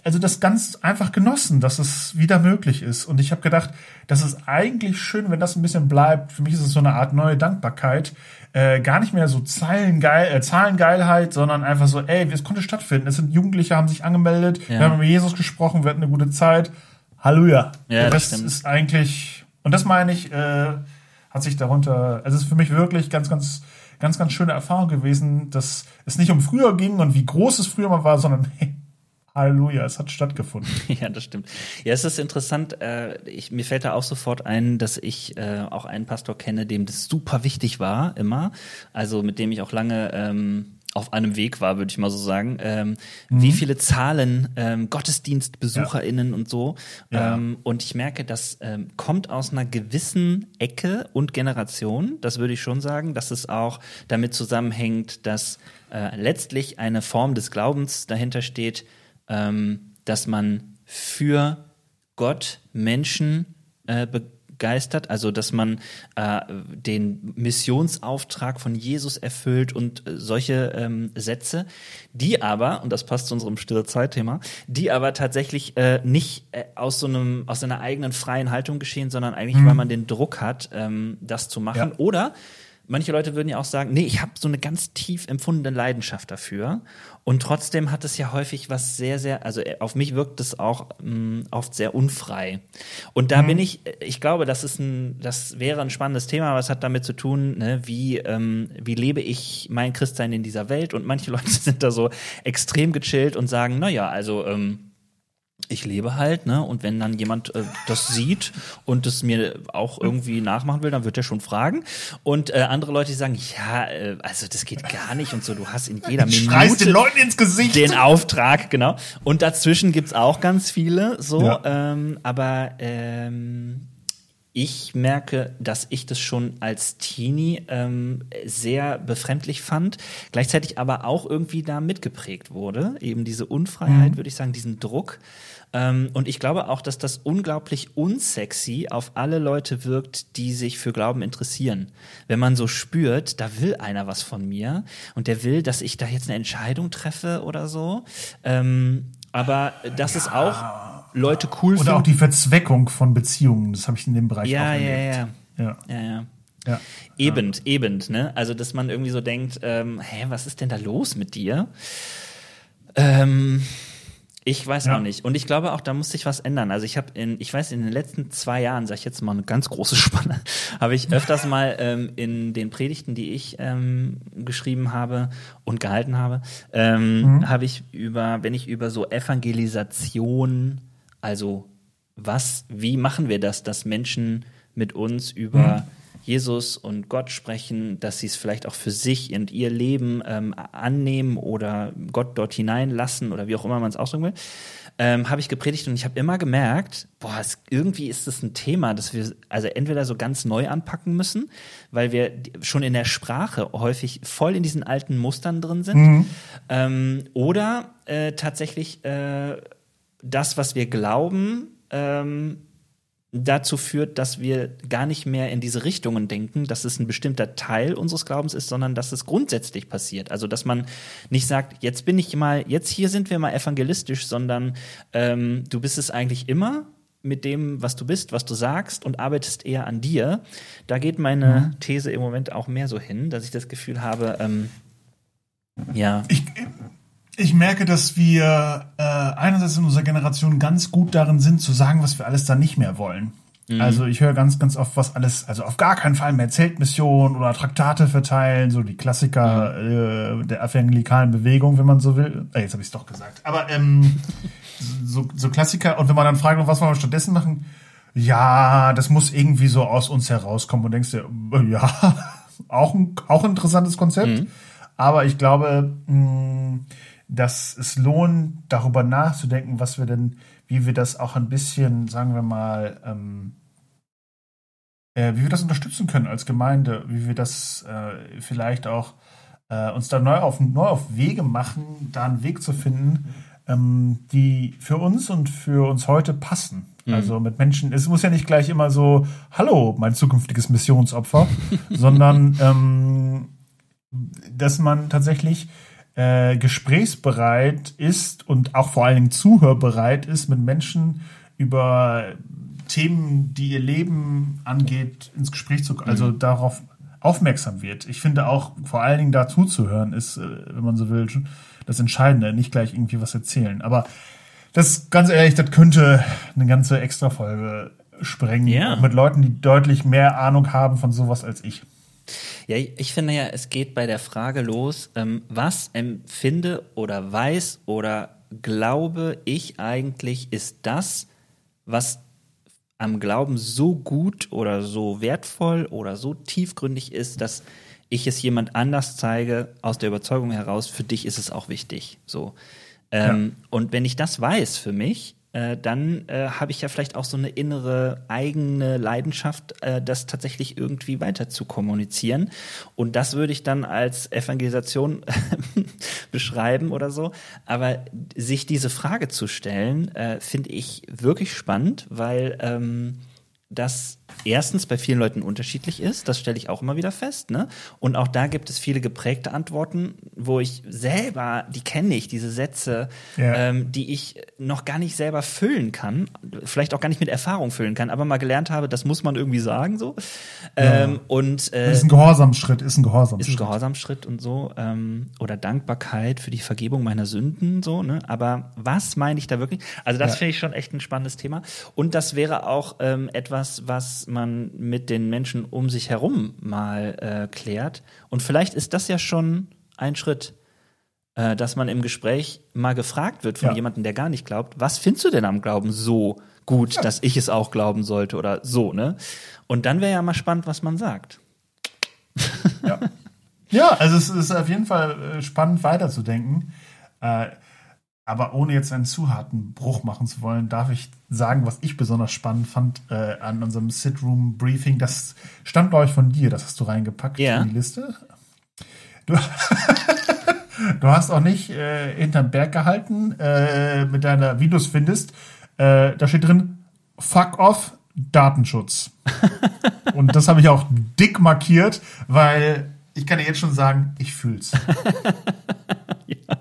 also das ganz einfach genossen, dass es wieder möglich ist. Und ich habe gedacht, das ist eigentlich schön, wenn das ein bisschen bleibt. Für mich ist es so eine Art neue Dankbarkeit. Äh, gar nicht mehr so Zeilengeil, äh, Zahlengeilheit, sondern einfach so, ey, es konnte stattfinden. Es sind Jugendliche, haben sich angemeldet, ja. wir haben mit Jesus gesprochen, wir hatten eine gute Zeit. Halleluja. Ja, Der Rest ist eigentlich und das meine ich, äh, hat sich darunter, also es ist für mich wirklich ganz, ganz, ganz, ganz schöne Erfahrung gewesen, dass es nicht um früher ging und wie groß es früher mal war, sondern hey, Halleluja, es hat stattgefunden. Ja, das stimmt. Ja, es ist interessant. Äh, ich, mir fällt da auch sofort ein, dass ich äh, auch einen Pastor kenne, dem das super wichtig war, immer. Also mit dem ich auch lange ähm, auf einem Weg war, würde ich mal so sagen. Ähm, mhm. Wie viele Zahlen ähm, GottesdienstbesucherInnen ja. und so. Ja. Ähm, und ich merke, das ähm, kommt aus einer gewissen Ecke und Generation. Das würde ich schon sagen, dass es auch damit zusammenhängt, dass äh, letztlich eine Form des Glaubens dahinter steht, ähm, dass man für Gott Menschen äh, begeistert, also dass man äh, den Missionsauftrag von Jesus erfüllt und äh, solche ähm, Sätze, die aber, und das passt zu unserem stille Zeitthema, die aber tatsächlich äh, nicht äh, aus so einem, aus einer eigenen freien Haltung geschehen, sondern eigentlich, mhm. weil man den Druck hat, ähm, das zu machen. Ja. Oder manche Leute würden ja auch sagen, nee, ich habe so eine ganz tief empfundene Leidenschaft dafür. Und trotzdem hat es ja häufig was sehr, sehr, also äh, auf mich wirkt es auch mh, mm, oft sehr unfrei. Und da mhm. bin ich, äh, ich glaube, das ist ein, das wäre ein spannendes Thema, was hat damit zu tun, ne, wie, ähm, wie lebe ich mein Christsein in dieser Welt? Und manche Leute sind da so extrem gechillt und sagen, na ja, also ähm, ich lebe halt, ne? Und wenn dann jemand äh, das sieht und es mir auch irgendwie nachmachen will, dann wird er schon fragen. Und äh, andere Leute die sagen, ja, äh, also das geht gar nicht und so. Du hast in jeder Minute Schreist den Leuten ins Gesicht. den Auftrag, genau. Und dazwischen gibt's auch ganz viele, so. Ja. Ähm, aber ähm, ich merke, dass ich das schon als Teenie ähm, sehr befremdlich fand, gleichzeitig aber auch irgendwie da mitgeprägt wurde. Eben diese Unfreiheit, mhm. würde ich sagen, diesen Druck. Ähm, und ich glaube auch, dass das unglaublich unsexy auf alle Leute wirkt, die sich für Glauben interessieren. Wenn man so spürt, da will einer was von mir und der will, dass ich da jetzt eine Entscheidung treffe oder so. Ähm, aber das ja. ist auch Leute cool Oder auch die Verzweckung von Beziehungen, das habe ich in dem Bereich ja, auch erlebt. Ja, ja, ja. ja. ja. Eben, ja. eben, ne? Also, dass man irgendwie so denkt, ähm, hä, was ist denn da los mit dir? Ähm, ich weiß ja. auch nicht. Und ich glaube auch, da muss sich was ändern. Also ich habe in, ich weiß, in den letzten zwei Jahren, sag ich jetzt mal eine ganz große Spanne, habe ich öfters mal ähm, in den Predigten, die ich ähm, geschrieben habe und gehalten habe, ähm, mhm. habe ich über, wenn ich über so Evangelisation also was, wie machen wir das, dass Menschen mit uns über mhm. Jesus und Gott sprechen, dass sie es vielleicht auch für sich und ihr Leben ähm, annehmen oder Gott dort hineinlassen oder wie auch immer man es ausdrücken will, ähm, habe ich gepredigt und ich habe immer gemerkt, boah, es, irgendwie ist das ein Thema, das wir also entweder so ganz neu anpacken müssen, weil wir schon in der Sprache häufig voll in diesen alten Mustern drin sind, mhm. ähm, oder äh, tatsächlich äh, das, was wir glauben, ähm, dazu führt, dass wir gar nicht mehr in diese Richtungen denken, dass es ein bestimmter Teil unseres Glaubens ist, sondern dass es grundsätzlich passiert. Also dass man nicht sagt, jetzt bin ich mal, jetzt hier sind wir mal evangelistisch, sondern ähm, du bist es eigentlich immer mit dem, was du bist, was du sagst und arbeitest eher an dir. Da geht meine mhm. These im Moment auch mehr so hin, dass ich das Gefühl habe, ähm, ja. Ich, ich merke, dass wir äh, einerseits in unserer Generation ganz gut darin sind, zu sagen, was wir alles dann nicht mehr wollen. Mhm. Also ich höre ganz, ganz oft, was alles, also auf gar keinen Fall mehr Zeltmission oder Traktate verteilen, so die Klassiker mhm. äh, der evangelikalen Bewegung, wenn man so will. Äh, jetzt habe ich es doch gesagt. Aber ähm, so, so Klassiker. Und wenn man dann fragt, was wollen wir stattdessen machen? Ja, das muss irgendwie so aus uns herauskommen. Und denkst dir, äh, ja, auch ein, auch ein interessantes Konzept. Mhm. Aber ich glaube, mh, dass es lohnt, darüber nachzudenken, was wir denn, wie wir das auch ein bisschen, sagen wir mal, ähm, äh, wie wir das unterstützen können als Gemeinde, wie wir das äh, vielleicht auch äh, uns da neu auf, neu auf Wege machen, da einen Weg zu finden, ähm, die für uns und für uns heute passen. Mhm. Also mit Menschen, es muss ja nicht gleich immer so, hallo, mein zukünftiges Missionsopfer, sondern ähm, dass man tatsächlich äh, gesprächsbereit ist und auch vor allen Dingen zuhörbereit ist, mit Menschen über Themen, die ihr Leben angeht, ins Gespräch zu kommen, also mhm. darauf aufmerksam wird. Ich finde auch vor allen Dingen da zuzuhören ist, äh, wenn man so will, das Entscheidende, nicht gleich irgendwie was erzählen. Aber das, ganz ehrlich, das könnte eine ganze Extra-Folge sprengen. Ja. Mit Leuten, die deutlich mehr Ahnung haben von sowas als ich. Ja, ich finde ja, es geht bei der Frage los, ähm, was empfinde oder weiß oder glaube ich eigentlich ist das, was am Glauben so gut oder so wertvoll oder so tiefgründig ist, dass ich es jemand anders zeige aus der Überzeugung heraus, für dich ist es auch wichtig. So. Ähm, ja. Und wenn ich das weiß für mich, äh, dann äh, habe ich ja vielleicht auch so eine innere eigene Leidenschaft, äh, das tatsächlich irgendwie weiter zu kommunizieren. Und das würde ich dann als Evangelisation beschreiben oder so. Aber sich diese Frage zu stellen, äh, finde ich wirklich spannend, weil ähm, das erstens bei vielen Leuten unterschiedlich ist. Das stelle ich auch immer wieder fest. Ne? Und auch da gibt es viele geprägte Antworten, wo ich selber, die kenne ich, diese Sätze, ja. ähm, die ich noch gar nicht selber füllen kann, vielleicht auch gar nicht mit Erfahrung füllen kann, aber mal gelernt habe, das muss man irgendwie sagen so. Ja. Ähm, und äh, ist ein Gehorsamschritt, ist ein Gehorsamschritt. Ist ein Gehorsamschritt und so ähm, oder Dankbarkeit für die Vergebung meiner Sünden so. Ne? Aber was meine ich da wirklich? Also das ja. finde ich schon echt ein spannendes Thema. Und das wäre auch ähm, etwas, was man mit den Menschen um sich herum mal äh, klärt. Und vielleicht ist das ja schon ein Schritt, äh, dass man im Gespräch mal gefragt wird von ja. jemandem, der gar nicht glaubt, was findest du denn am Glauben so gut, ja. dass ich es auch glauben sollte oder so, ne? Und dann wäre ja mal spannend, was man sagt. Ja. ja, also es ist auf jeden Fall äh, spannend weiterzudenken. Äh, aber ohne jetzt einen zu harten Bruch machen zu wollen, darf ich sagen, was ich besonders spannend fand äh, an unserem Sit-Room Briefing. Das stand, glaube ich, von dir. Das hast du reingepackt yeah. in die Liste. Du, du hast auch nicht äh, hinterm Berg gehalten äh, mit deiner, wie du es findest. Äh, da steht drin, fuck off, Datenschutz. Und das habe ich auch dick markiert, weil ich kann dir jetzt schon sagen, ich fühl's. Ja,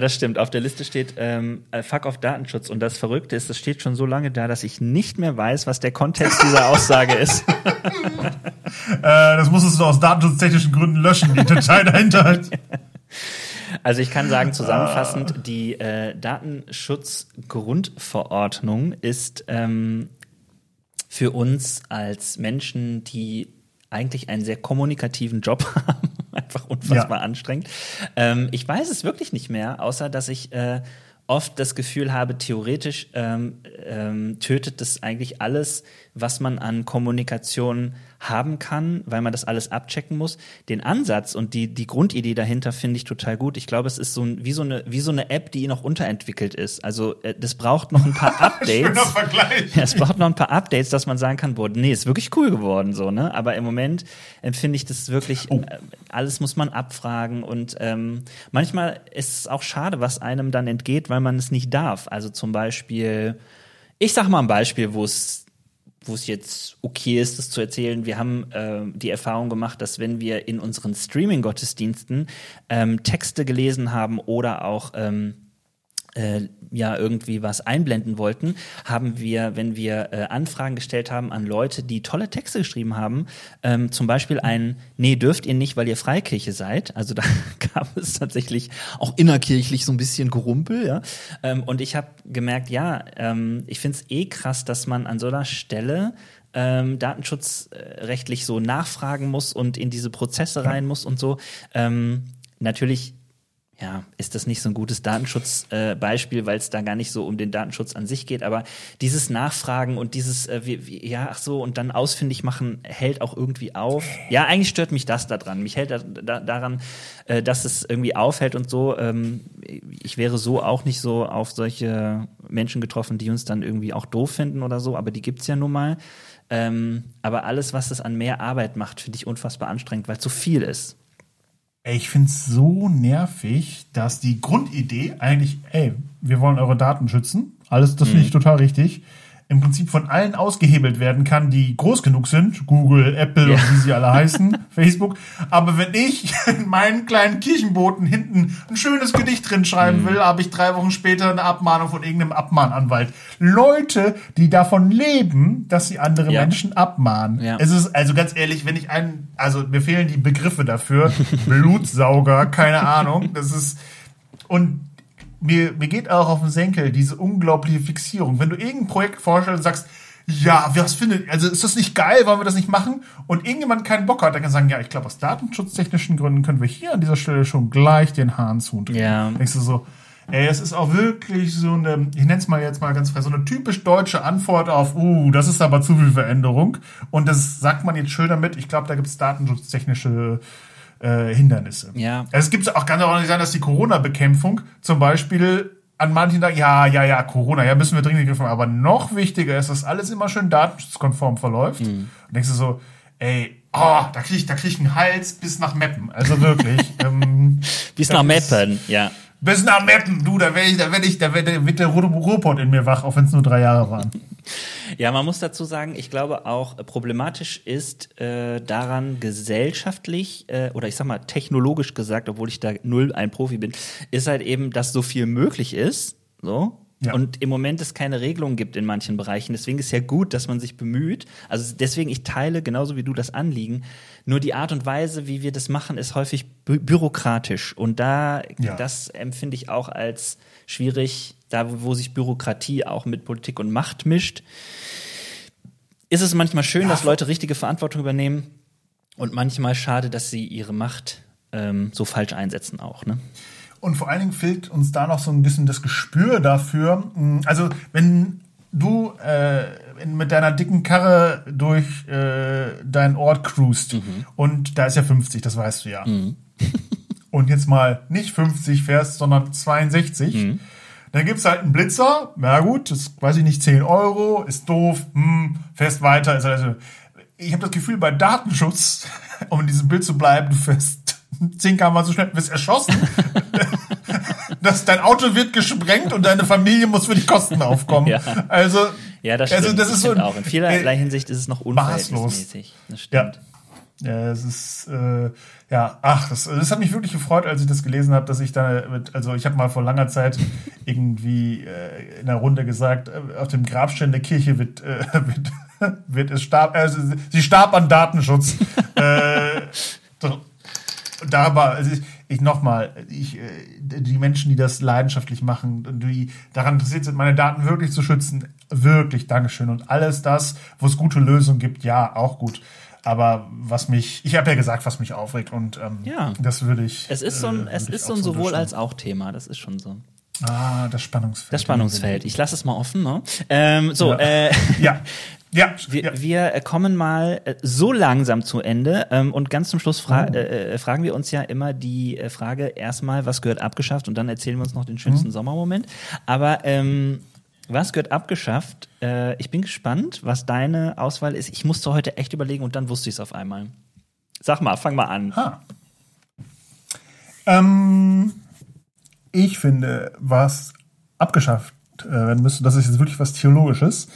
das stimmt. Auf der Liste steht ähm, äh, Fuck auf Datenschutz. Und das Verrückte ist, das steht schon so lange da, dass ich nicht mehr weiß, was der Kontext dieser Aussage ist. äh, das musstest du aus datenschutztechnischen Gründen löschen, die Datei dahinter. Also ich kann sagen, zusammenfassend, die äh, Datenschutzgrundverordnung ist ähm, für uns als Menschen, die eigentlich einen sehr kommunikativen Job haben, einfach unfassbar ja. anstrengend. Ähm, ich weiß es wirklich nicht mehr, außer dass ich äh, oft das Gefühl habe, theoretisch ähm, ähm, tötet das eigentlich alles, was man an Kommunikation haben kann, weil man das alles abchecken muss. Den Ansatz und die, die Grundidee dahinter finde ich total gut. Ich glaube, es ist so ein, wie, so eine, wie so eine App, die noch unterentwickelt ist. Also äh, das braucht noch ein paar Updates. Schöner Vergleich. Ja, es braucht noch ein paar Updates, dass man sagen kann, boah, nee, ist wirklich cool geworden so, ne? Aber im Moment empfinde ich das wirklich, oh. äh, alles muss man abfragen und ähm, manchmal ist es auch schade, was einem dann entgeht, weil man es nicht darf. Also zum Beispiel, ich sag mal ein Beispiel, wo es wo es jetzt okay ist, das zu erzählen. Wir haben äh, die Erfahrung gemacht, dass wenn wir in unseren Streaming-Gottesdiensten ähm, Texte gelesen haben oder auch ähm, äh, ja irgendwie was einblenden wollten, haben wir, wenn wir äh, Anfragen gestellt haben an Leute, die tolle Texte geschrieben haben, ähm, zum Beispiel ein Nee, dürft ihr nicht, weil ihr Freikirche seid. Also da gab es tatsächlich auch innerkirchlich so ein bisschen Gerumpel, ja. Ähm, und ich habe gemerkt, ja, ähm, ich finde es eh krass, dass man an so einer Stelle ähm, datenschutzrechtlich so nachfragen muss und in diese Prozesse rein muss und so. Ähm, natürlich ja, ist das nicht so ein gutes Datenschutzbeispiel, äh, weil es da gar nicht so um den Datenschutz an sich geht. Aber dieses Nachfragen und dieses, äh, wie, wie, ja, ach so, und dann ausfindig machen, hält auch irgendwie auf. Ja, eigentlich stört mich das daran. Mich hält da, da, daran, äh, dass es irgendwie aufhält und so. Ähm, ich wäre so auch nicht so auf solche Menschen getroffen, die uns dann irgendwie auch doof finden oder so, aber die gibt's ja nun mal. Ähm, aber alles, was es an mehr Arbeit macht, finde ich unfassbar anstrengend, weil zu viel ist. Ich finde es so nervig, dass die Grundidee eigentlich, ey, wir wollen eure Daten schützen. Alles, das finde ich mhm. total richtig im Prinzip von allen ausgehebelt werden kann, die groß genug sind, Google, Apple ja. und wie sie alle heißen, Facebook. Aber wenn ich in meinen kleinen Kirchenboten hinten ein schönes Gedicht drin schreiben mhm. will, habe ich drei Wochen später eine Abmahnung von irgendeinem Abmahnanwalt. Leute, die davon leben, dass sie andere ja. Menschen abmahnen. Ja. Es ist also ganz ehrlich, wenn ich einen, also mir fehlen die Begriffe dafür, Blutsauger, keine Ahnung, das ist und mir, mir geht auch auf den Senkel diese unglaubliche Fixierung. Wenn du irgendein Projekt vorstellst und sagst, ja, was findet, also ist das nicht geil, wollen wir das nicht machen? Und irgendjemand keinen Bock hat, dann kann sagen, ja, ich glaube, aus datenschutztechnischen Gründen können wir hier an dieser Stelle schon gleich den Hahn zudrehen. Ja. Denkst du so, ey, es ist auch wirklich so eine, ich nenne es mal jetzt mal ganz frei, so eine typisch deutsche Antwort auf, uh, das ist aber zu viel Veränderung. Und das sagt man jetzt schön damit, ich glaube, da gibt es datenschutztechnische äh, Hindernisse. Ja. Also es gibt auch, kann auch nicht sein, dass die Corona-Bekämpfung zum Beispiel an manchen Tagen, ja, ja, ja, Corona, ja, müssen wir dringend griffen, aber noch wichtiger ist, dass alles immer schön datenschutzkonform verläuft. Mhm. Und denkst du so, ey, oh, da krieg ich, da krieg ich einen Hals bis nach Meppen. Also wirklich. ähm, bis nach Meppen, ja. Bis nach Meppen, du, da werde ich, da werde ich, da wird der Ruhrpott in mir wach, auch wenn es nur drei Jahre waren. Ja, man muss dazu sagen, ich glaube auch, problematisch ist äh, daran gesellschaftlich äh, oder ich sag mal technologisch gesagt, obwohl ich da null ein Profi bin, ist halt eben, dass so viel möglich ist, so, ja. Und im Moment es keine Regelung gibt in manchen Bereichen. Deswegen ist ja gut, dass man sich bemüht. Also deswegen, ich teile genauso wie du das Anliegen. Nur die Art und Weise, wie wir das machen, ist häufig bü bürokratisch. Und da, ja. das empfinde ich auch als schwierig, da wo sich Bürokratie auch mit Politik und Macht mischt. Ist es manchmal schön, ja. dass Leute richtige Verantwortung übernehmen und manchmal schade, dass sie ihre Macht ähm, so falsch einsetzen auch. Ne? Und vor allen Dingen fehlt uns da noch so ein bisschen das Gespür dafür. Hm, also wenn du äh, mit deiner dicken Karre durch äh, deinen Ort cruist mhm. und da ist ja 50, das weißt du ja. Mhm. und jetzt mal nicht 50 fährst, sondern 62. Mhm. Dann gibt's halt einen Blitzer, na gut, das weiß ich nicht, 10 Euro, ist doof, hm, fährst weiter. Also, ich habe das Gefühl, bei Datenschutz, um in diesem Bild zu bleiben, du fährst 10 km so schnell, wirst erschossen. das, dein Auto wird gesprengt und deine Familie muss für die Kosten aufkommen. Ja. Also, ja, das also stimmt. Also das, ist so auch. In vielerlei äh, Hinsicht ist es noch unverhältnismäßig. Das stimmt. Ja. ja, es ist äh, ja, ach, das, das hat mich wirklich gefreut, als ich das gelesen habe, dass ich da mit, also ich habe mal vor langer Zeit irgendwie äh, in der Runde gesagt, äh, auf dem Grabstein der Kirche wird, äh, wird, wird es starb, also sie starb an Datenschutz. äh, da war, also ich, ich nochmal, ich, äh, die Menschen, die das leidenschaftlich machen und die daran interessiert sind, meine Daten wirklich zu schützen, wirklich Dankeschön. Und alles das, wo es gute Lösungen gibt, ja, auch gut. Aber was mich, ich habe ja gesagt, was mich aufregt und ähm, ja. das würde ich. Es ist so ein, äh, es ist so ein sowohl als auch Thema, das ist schon so. Ah, das Spannungsfeld. Das Spannungsfeld. Ich lasse es mal offen. Ne? Ähm, so, ja. Äh, ja. Ja, wir, ja. wir kommen mal äh, so langsam zu Ende ähm, und ganz zum Schluss fra oh. äh, äh, fragen wir uns ja immer die äh, Frage erstmal, was gehört abgeschafft und dann erzählen wir uns noch den schönsten mhm. Sommermoment. Aber ähm, was gehört abgeschafft? Äh, ich bin gespannt, was deine Auswahl ist. Ich musste heute echt überlegen und dann wusste ich es auf einmal. Sag mal, fang mal an. Ha. Ähm, ich finde, was abgeschafft äh, werden müsste, das ist jetzt wirklich was Theologisches.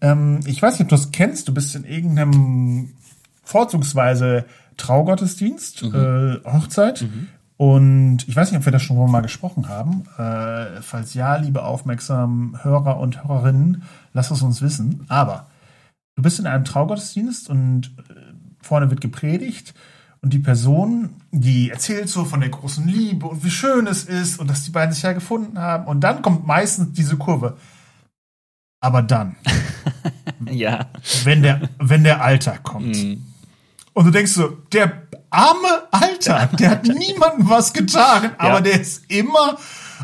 Ähm, ich weiß nicht, ob du das kennst. Du bist in irgendeinem vorzugsweise Traugottesdienst, mhm. äh, Hochzeit. Mhm. Und ich weiß nicht, ob wir da schon mal gesprochen haben. Äh, falls ja, liebe aufmerksamen Hörer und Hörerinnen, lass es uns wissen. Aber du bist in einem Traugottesdienst und äh, vorne wird gepredigt und die Person, die erzählt so von der großen Liebe und wie schön es ist und dass die beiden sich ja gefunden haben. Und dann kommt meistens diese Kurve. Aber dann. ja. Wenn der, wenn der Alltag kommt. Mm. Und du denkst so, der arme Alltag, der hat niemandem was getan, aber ja. der ist immer,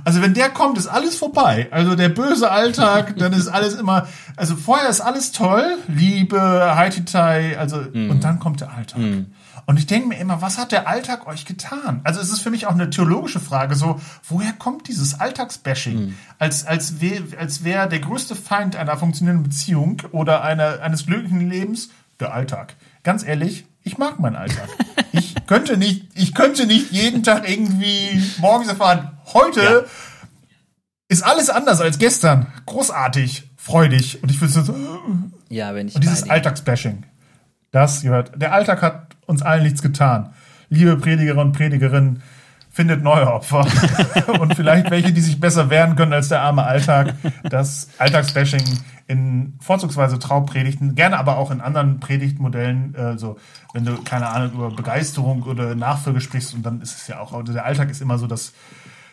also wenn der kommt, ist alles vorbei. Also der böse Alltag, dann ist alles immer, also vorher ist alles toll, Liebe, Haititai, also, mm. und dann kommt der Alltag. Mm. Und ich denke mir immer, was hat der Alltag euch getan? Also es ist für mich auch eine theologische Frage, so, woher kommt dieses Alltagsbashing? Mhm. Als, als wäre als wär der größte Feind einer funktionierenden Beziehung oder einer, eines glücklichen Lebens der Alltag. Ganz ehrlich, ich mag meinen Alltag. ich könnte nicht, ich könnte nicht jeden Tag irgendwie morgens erfahren, heute ja. ist alles anders als gestern. Großartig, freudig. Und ich würde so, ja, wenn ich. Und dieses Alltagsbashing. Das gehört. Der Alltag hat uns allen nichts getan. Liebe Prediger und Predigerinnen, findet neue Opfer und vielleicht welche, die sich besser wehren können als der arme Alltag. Das Alltagsbashing in vorzugsweise Traupredigten, gerne aber auch in anderen Predigtmodellen, äh, so wenn du keine Ahnung über Begeisterung oder Nachfolge sprichst und dann ist es ja auch, also der Alltag ist immer so das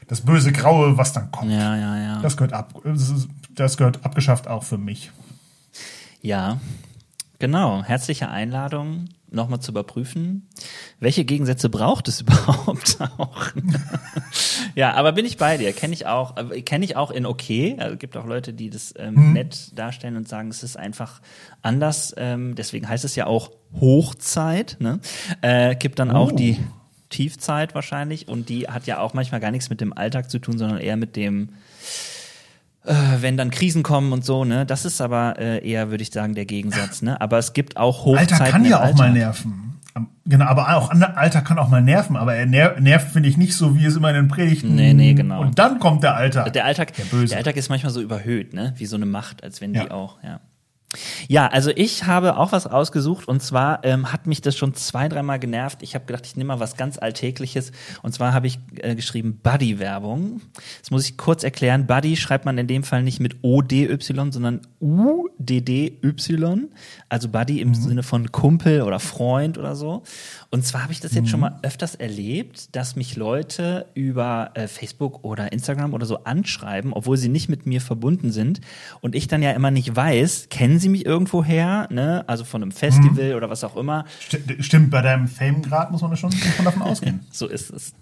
das böse Graue, was dann kommt. Ja, ja, ja. Das gehört ab, das gehört abgeschafft auch für mich. Ja, genau. Herzliche Einladung nochmal zu überprüfen, welche Gegensätze braucht es überhaupt auch. ja, aber bin ich bei dir, kenne ich auch, äh, kenne ich auch in okay. Also gibt auch Leute, die das ähm, mhm. nett darstellen und sagen, es ist einfach anders. Ähm, deswegen heißt es ja auch Hochzeit. Ne? Äh, gibt dann oh. auch die Tiefzeit wahrscheinlich und die hat ja auch manchmal gar nichts mit dem Alltag zu tun, sondern eher mit dem äh, wenn dann Krisen kommen und so, ne? Das ist aber äh, eher, würde ich sagen, der Gegensatz, ne? Aber es gibt auch Hochzeiten Alter kann ja auch mal nerven. Genau, aber auch Alter kann auch mal nerven, aber er nervt, finde ich, nicht so, wie es immer in den Predigten. Nee, nee, genau. Und dann kommt der Alltag. Der Alltag, der, der Alltag ist manchmal so überhöht, ne? Wie so eine Macht, als wenn ja. die auch, ja. Ja, also ich habe auch was ausgesucht und zwar ähm, hat mich das schon zwei, dreimal genervt. Ich habe gedacht, ich nehme mal was ganz Alltägliches und zwar habe ich äh, geschrieben Buddy-Werbung. Das muss ich kurz erklären. Buddy schreibt man in dem Fall nicht mit O-D-Y, sondern U-D-D-Y. Also Buddy im mhm. Sinne von Kumpel oder Freund oder so. Und zwar habe ich das jetzt mhm. schon mal öfters erlebt, dass mich Leute über äh, Facebook oder Instagram oder so anschreiben, obwohl sie nicht mit mir verbunden sind und ich dann ja immer nicht weiß, kennen sie mich irgendwo her, ne? Also von einem Festival mhm. oder was auch immer. Stimmt, bei deinem Fame-Grad muss man schon davon ausgehen. so ist es.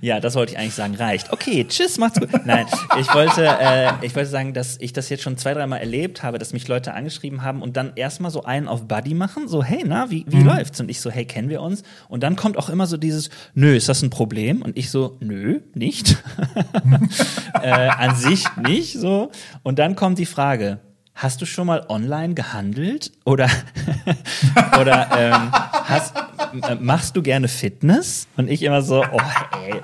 Ja, das wollte ich eigentlich sagen. Reicht. Okay, tschüss, macht's gut. Nein, ich wollte, äh, ich wollte sagen, dass ich das jetzt schon zwei, dreimal erlebt habe, dass mich Leute angeschrieben haben und dann erstmal so einen auf Buddy machen, so, hey, na, wie, wie mhm. läuft's? Und ich so, hey, kennen wir uns? Und dann kommt auch immer so dieses, nö, ist das ein Problem? Und ich so, nö, nicht. äh, an sich nicht, so. Und dann kommt die Frage, hast du schon mal online gehandelt oder oder ähm, hast, äh, machst du gerne Fitness? Und ich immer so, oh ey.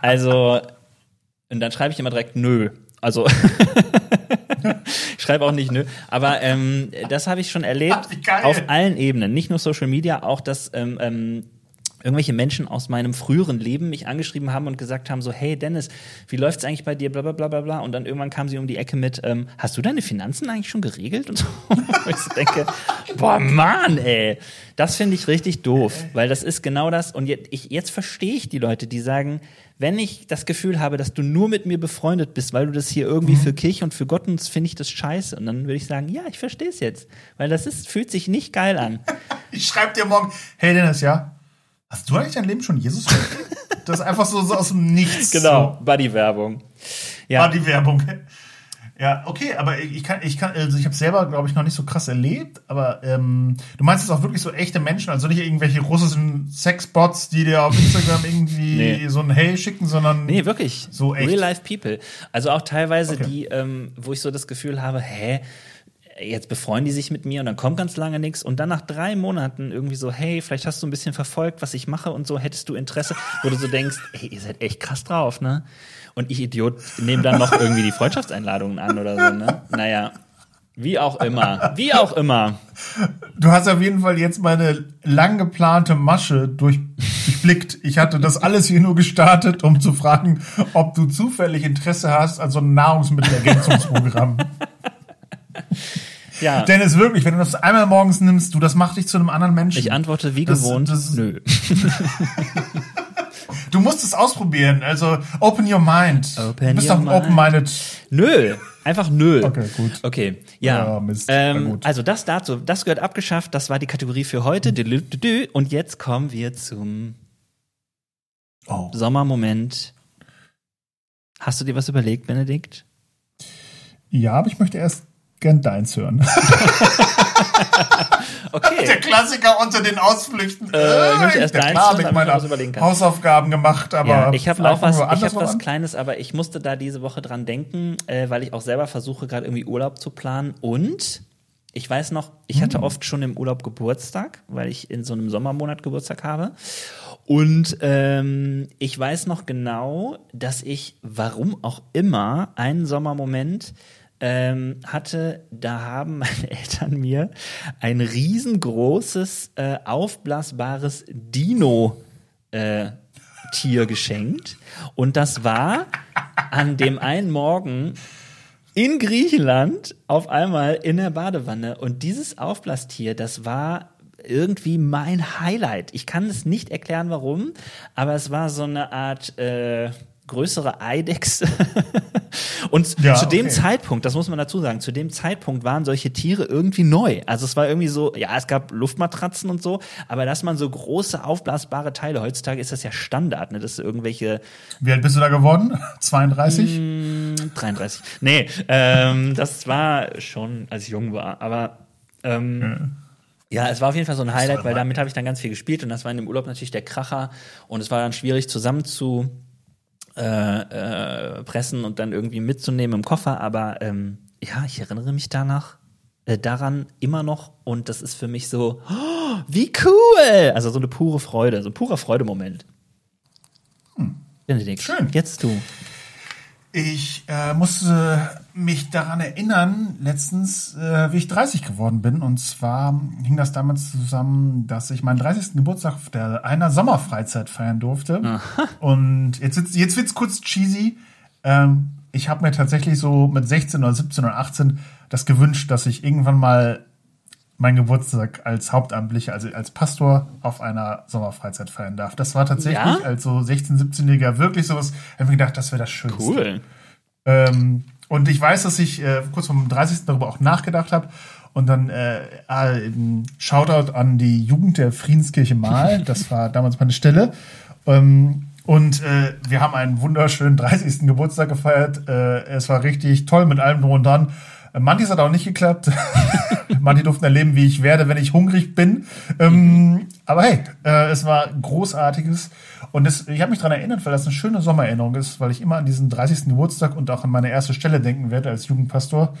Also und dann schreibe ich immer direkt nö. Also ich schreibe auch nicht nö, aber ähm, das habe ich schon erlebt auf allen Ebenen, nicht nur Social Media, auch das ähm, ähm, irgendwelche Menschen aus meinem früheren Leben mich angeschrieben haben und gesagt haben so, hey Dennis, wie läuft's eigentlich bei dir, bla bla bla bla bla. Und dann irgendwann kam sie um die Ecke mit, ähm, hast du deine Finanzen eigentlich schon geregelt? Und so. Ich denke, boah, Mann, ey, das finde ich richtig doof, weil das ist genau das. Und jetzt, ich, jetzt verstehe ich die Leute, die sagen, wenn ich das Gefühl habe, dass du nur mit mir befreundet bist, weil du das hier irgendwie mhm. für Kirche und für Gott und finde ich das scheiße. Und dann würde ich sagen, ja, ich verstehe es jetzt. Weil das ist, fühlt sich nicht geil an. ich schreibe dir morgen, hey Dennis, ja, Hast du eigentlich dein Leben schon Jesus Das ist einfach so, so aus dem Nichts. Genau. Buddy-Werbung. Ja. Buddy-Werbung. Ja, okay, aber ich kann, ich kann, also ich habe selber, glaube ich, noch nicht so krass erlebt, aber ähm, du meinst es auch wirklich so echte Menschen, also nicht irgendwelche russischen Sexbots, die dir auf Instagram irgendwie nee. so ein Hey schicken, sondern nee, wirklich so echt. Real Life People. Also auch teilweise okay. die, ähm, wo ich so das Gefühl habe, hä, jetzt befreuen die sich mit mir und dann kommt ganz lange nichts und dann nach drei Monaten irgendwie so, hey, vielleicht hast du ein bisschen verfolgt, was ich mache und so, hättest du Interesse, wo du so denkst, hey, ihr seid echt krass drauf, ne? Und ich Idiot nehme dann noch irgendwie die Freundschaftseinladungen an oder so, ne? Naja, wie auch immer, wie auch immer. Du hast auf jeden Fall jetzt meine lang geplante Masche durch, durchblickt. Ich hatte das alles hier nur gestartet, um zu fragen, ob du zufällig Interesse hast an so einem Nahrungsmittelergänzungsprogramm. Ja. Dennis, wirklich, wenn du das einmal morgens nimmst, du, das macht dich zu einem anderen Menschen. Ich antworte wie gewohnt, das, das nö. du musst es ausprobieren, also open your mind. Open du bist doch open-minded. Nö. Einfach nö. Okay, gut. Okay, ja. ja Mist. Ähm, also das dazu, das gehört abgeschafft. Das war die Kategorie für heute. Und jetzt kommen wir zum oh. Sommermoment. Hast du dir was überlegt, Benedikt? Ja, aber ich möchte erst gern deins hören. okay. Der Klassiker unter den Ausflüchten. Äh, ich möchte erst deins klar, ich meine überlegen kann. Hausaufgaben gemacht, aber ja, ich habe auch was, ich habe was Kleines, aber ich musste da diese Woche dran denken, äh, weil ich auch selber versuche gerade irgendwie Urlaub zu planen und ich weiß noch, ich hatte hm. oft schon im Urlaub Geburtstag, weil ich in so einem Sommermonat Geburtstag habe. Und ähm, ich weiß noch genau, dass ich, warum auch immer, einen Sommermoment ähm, hatte, da haben meine Eltern mir ein riesengroßes, äh, aufblasbares Dino äh, Tier geschenkt. Und das war an dem einen Morgen in Griechenland auf einmal in der Badewanne. Und dieses Aufblastier, das war irgendwie mein Highlight. Ich kann es nicht erklären, warum, aber es war so eine Art äh, größere Eidechse. und ja, zu dem okay. Zeitpunkt, das muss man dazu sagen, zu dem Zeitpunkt waren solche Tiere irgendwie neu. Also es war irgendwie so, ja, es gab Luftmatratzen und so, aber dass man so große aufblasbare Teile, heutzutage ist das ja Standard, ne, dass irgendwelche. Wie alt bist du da geworden? 32? Mm, 33. Nee, ähm, das war schon, als ich jung war, aber ähm, ja. Ja, es war auf jeden Fall so ein Highlight, weil damit habe ich dann ganz viel gespielt und das war in dem Urlaub natürlich der Kracher und es war dann schwierig zusammen zu äh, äh, pressen und dann irgendwie mitzunehmen im Koffer. Aber ähm, ja, ich erinnere mich danach äh, daran immer noch und das ist für mich so, oh, wie cool! Also so eine pure Freude, so ein purer Freudemoment. Hm. Benedikt, Schön. jetzt du. Ich äh, musste mich daran erinnern, letztens, äh, wie ich 30 geworden bin. Und zwar hing das damals zusammen, dass ich meinen 30. Geburtstag auf der einer Sommerfreizeit feiern durfte. Aha. Und jetzt, wird's, jetzt wird's kurz cheesy. Ähm, ich habe mir tatsächlich so mit 16 oder 17 oder 18 das gewünscht, dass ich irgendwann mal meinen Geburtstag als Hauptamtlicher, also als Pastor auf einer Sommerfreizeit feiern darf. Das war tatsächlich ja? als so 16-, 17-Jähriger wirklich sowas, habe mir gedacht, das wäre das Schönste. Cool. Ähm, und ich weiß, dass ich äh, kurz vom 30. darüber auch nachgedacht habe und dann äh, äh, Shoutout an die Jugend der Friedenskirche Mahl, das war damals meine Stelle. Ähm, und äh, wir haben einen wunderschönen 30. Geburtstag gefeiert. Äh, es war richtig toll mit allem drum und dran. Mantis hat auch nicht geklappt. Manche durften erleben, wie ich werde, wenn ich hungrig bin. Ähm, aber hey, äh, es war großartiges. Und das, ich habe mich daran erinnert, weil das eine schöne Sommererinnerung ist, weil ich immer an diesen 30. Geburtstag und auch an meine erste Stelle denken werde als Jugendpastor.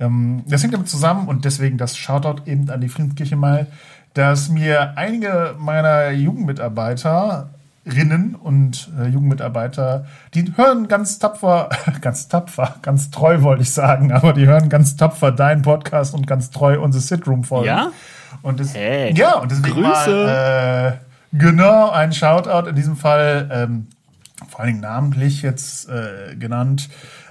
Ähm, das hängt damit zusammen und deswegen das Shoutout eben an die Friedenskirche mal, dass mir einige meiner Jugendmitarbeiter Rinnen und äh, Jugendmitarbeiter, die hören ganz tapfer, ganz tapfer, ganz treu wollte ich sagen, aber die hören ganz tapfer deinen Podcast und ganz treu unsere Sitroom-Folgen. Ja? Und das, hey, ja, und deswegen Grüße. Mal, äh, genau, ein Shoutout in diesem Fall, ähm, vor allen Dingen namentlich jetzt äh, genannt,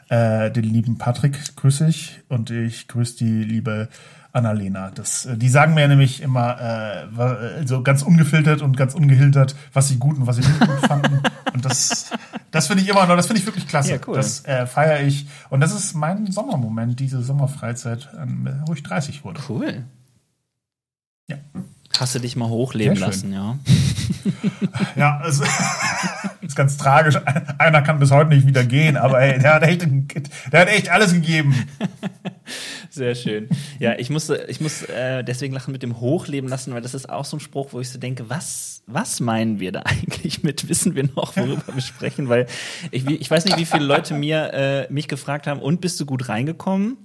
äh, den lieben Patrick grüße ich und ich grüße die liebe Annalena. Das, äh, die sagen mir nämlich immer äh, so ganz ungefiltert und ganz ungehiltert, was sie gut und was sie nicht gut fanden. Und das, das finde ich immer noch, das finde ich wirklich klasse. Ja, cool. Das äh, feiere ich. Und das ist mein Sommermoment, diese Sommerfreizeit, äh, wo ich 30 wurde. Cool. Ja. Hast du dich mal hochleben lassen, ja? Ja, also ist ganz tragisch. Einer kann bis heute nicht wieder gehen, aber ey, der hat echt, der hat echt alles gegeben. Sehr schön. Ja, ich musste, ich muss äh, deswegen lachen mit dem Hochleben lassen, weil das ist auch so ein Spruch, wo ich so denke, was, was meinen wir da eigentlich mit? Wissen wir noch, worüber wir sprechen? Weil ich, ich weiß nicht, wie viele Leute mir äh, mich gefragt haben, und bist du gut reingekommen?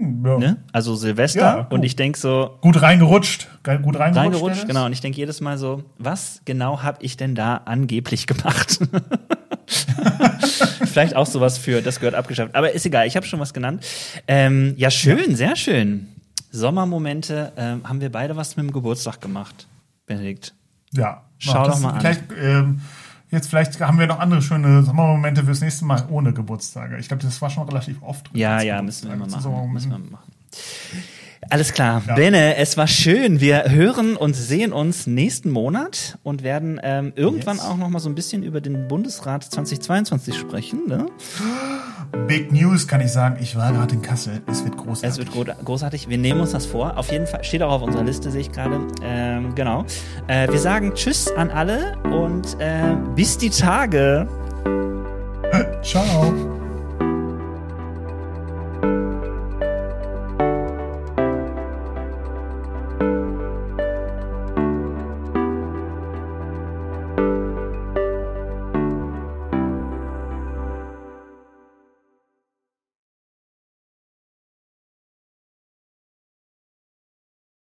Ja. Ne? Also Silvester ja, und ich denke so. Gut reingerutscht. Gut reingerutscht. Reingerutscht, genau. Und ich denke jedes Mal so, was genau habe ich denn da angeblich gemacht? Vielleicht auch sowas für, das gehört abgeschafft. Aber ist egal, ich habe schon was genannt. Ähm, ja, schön, ja. sehr schön. Sommermomente, ähm, haben wir beide was mit dem Geburtstag gemacht, Benedikt. Ja. Schau doch mal an. Ähm, jetzt vielleicht haben wir noch andere schöne Sommermomente fürs nächste Mal ohne Geburtstage. Ich glaube, das war schon relativ oft. Ja, ja, müssen wir mal machen. Müssen wir machen. Alles klar. Ja. Benne, es war schön. Wir hören und sehen uns nächsten Monat und werden ähm, irgendwann yes. auch noch mal so ein bisschen über den Bundesrat 2022 sprechen. Ne? Big News kann ich sagen. Ich war gerade in Kassel. Es wird großartig. Es wird großartig. Wir nehmen uns das vor. Auf jeden Fall steht auch auf unserer Liste, sehe ich gerade. Ähm, genau. Äh, wir sagen Tschüss an alle und äh, bis die Tage. Ciao.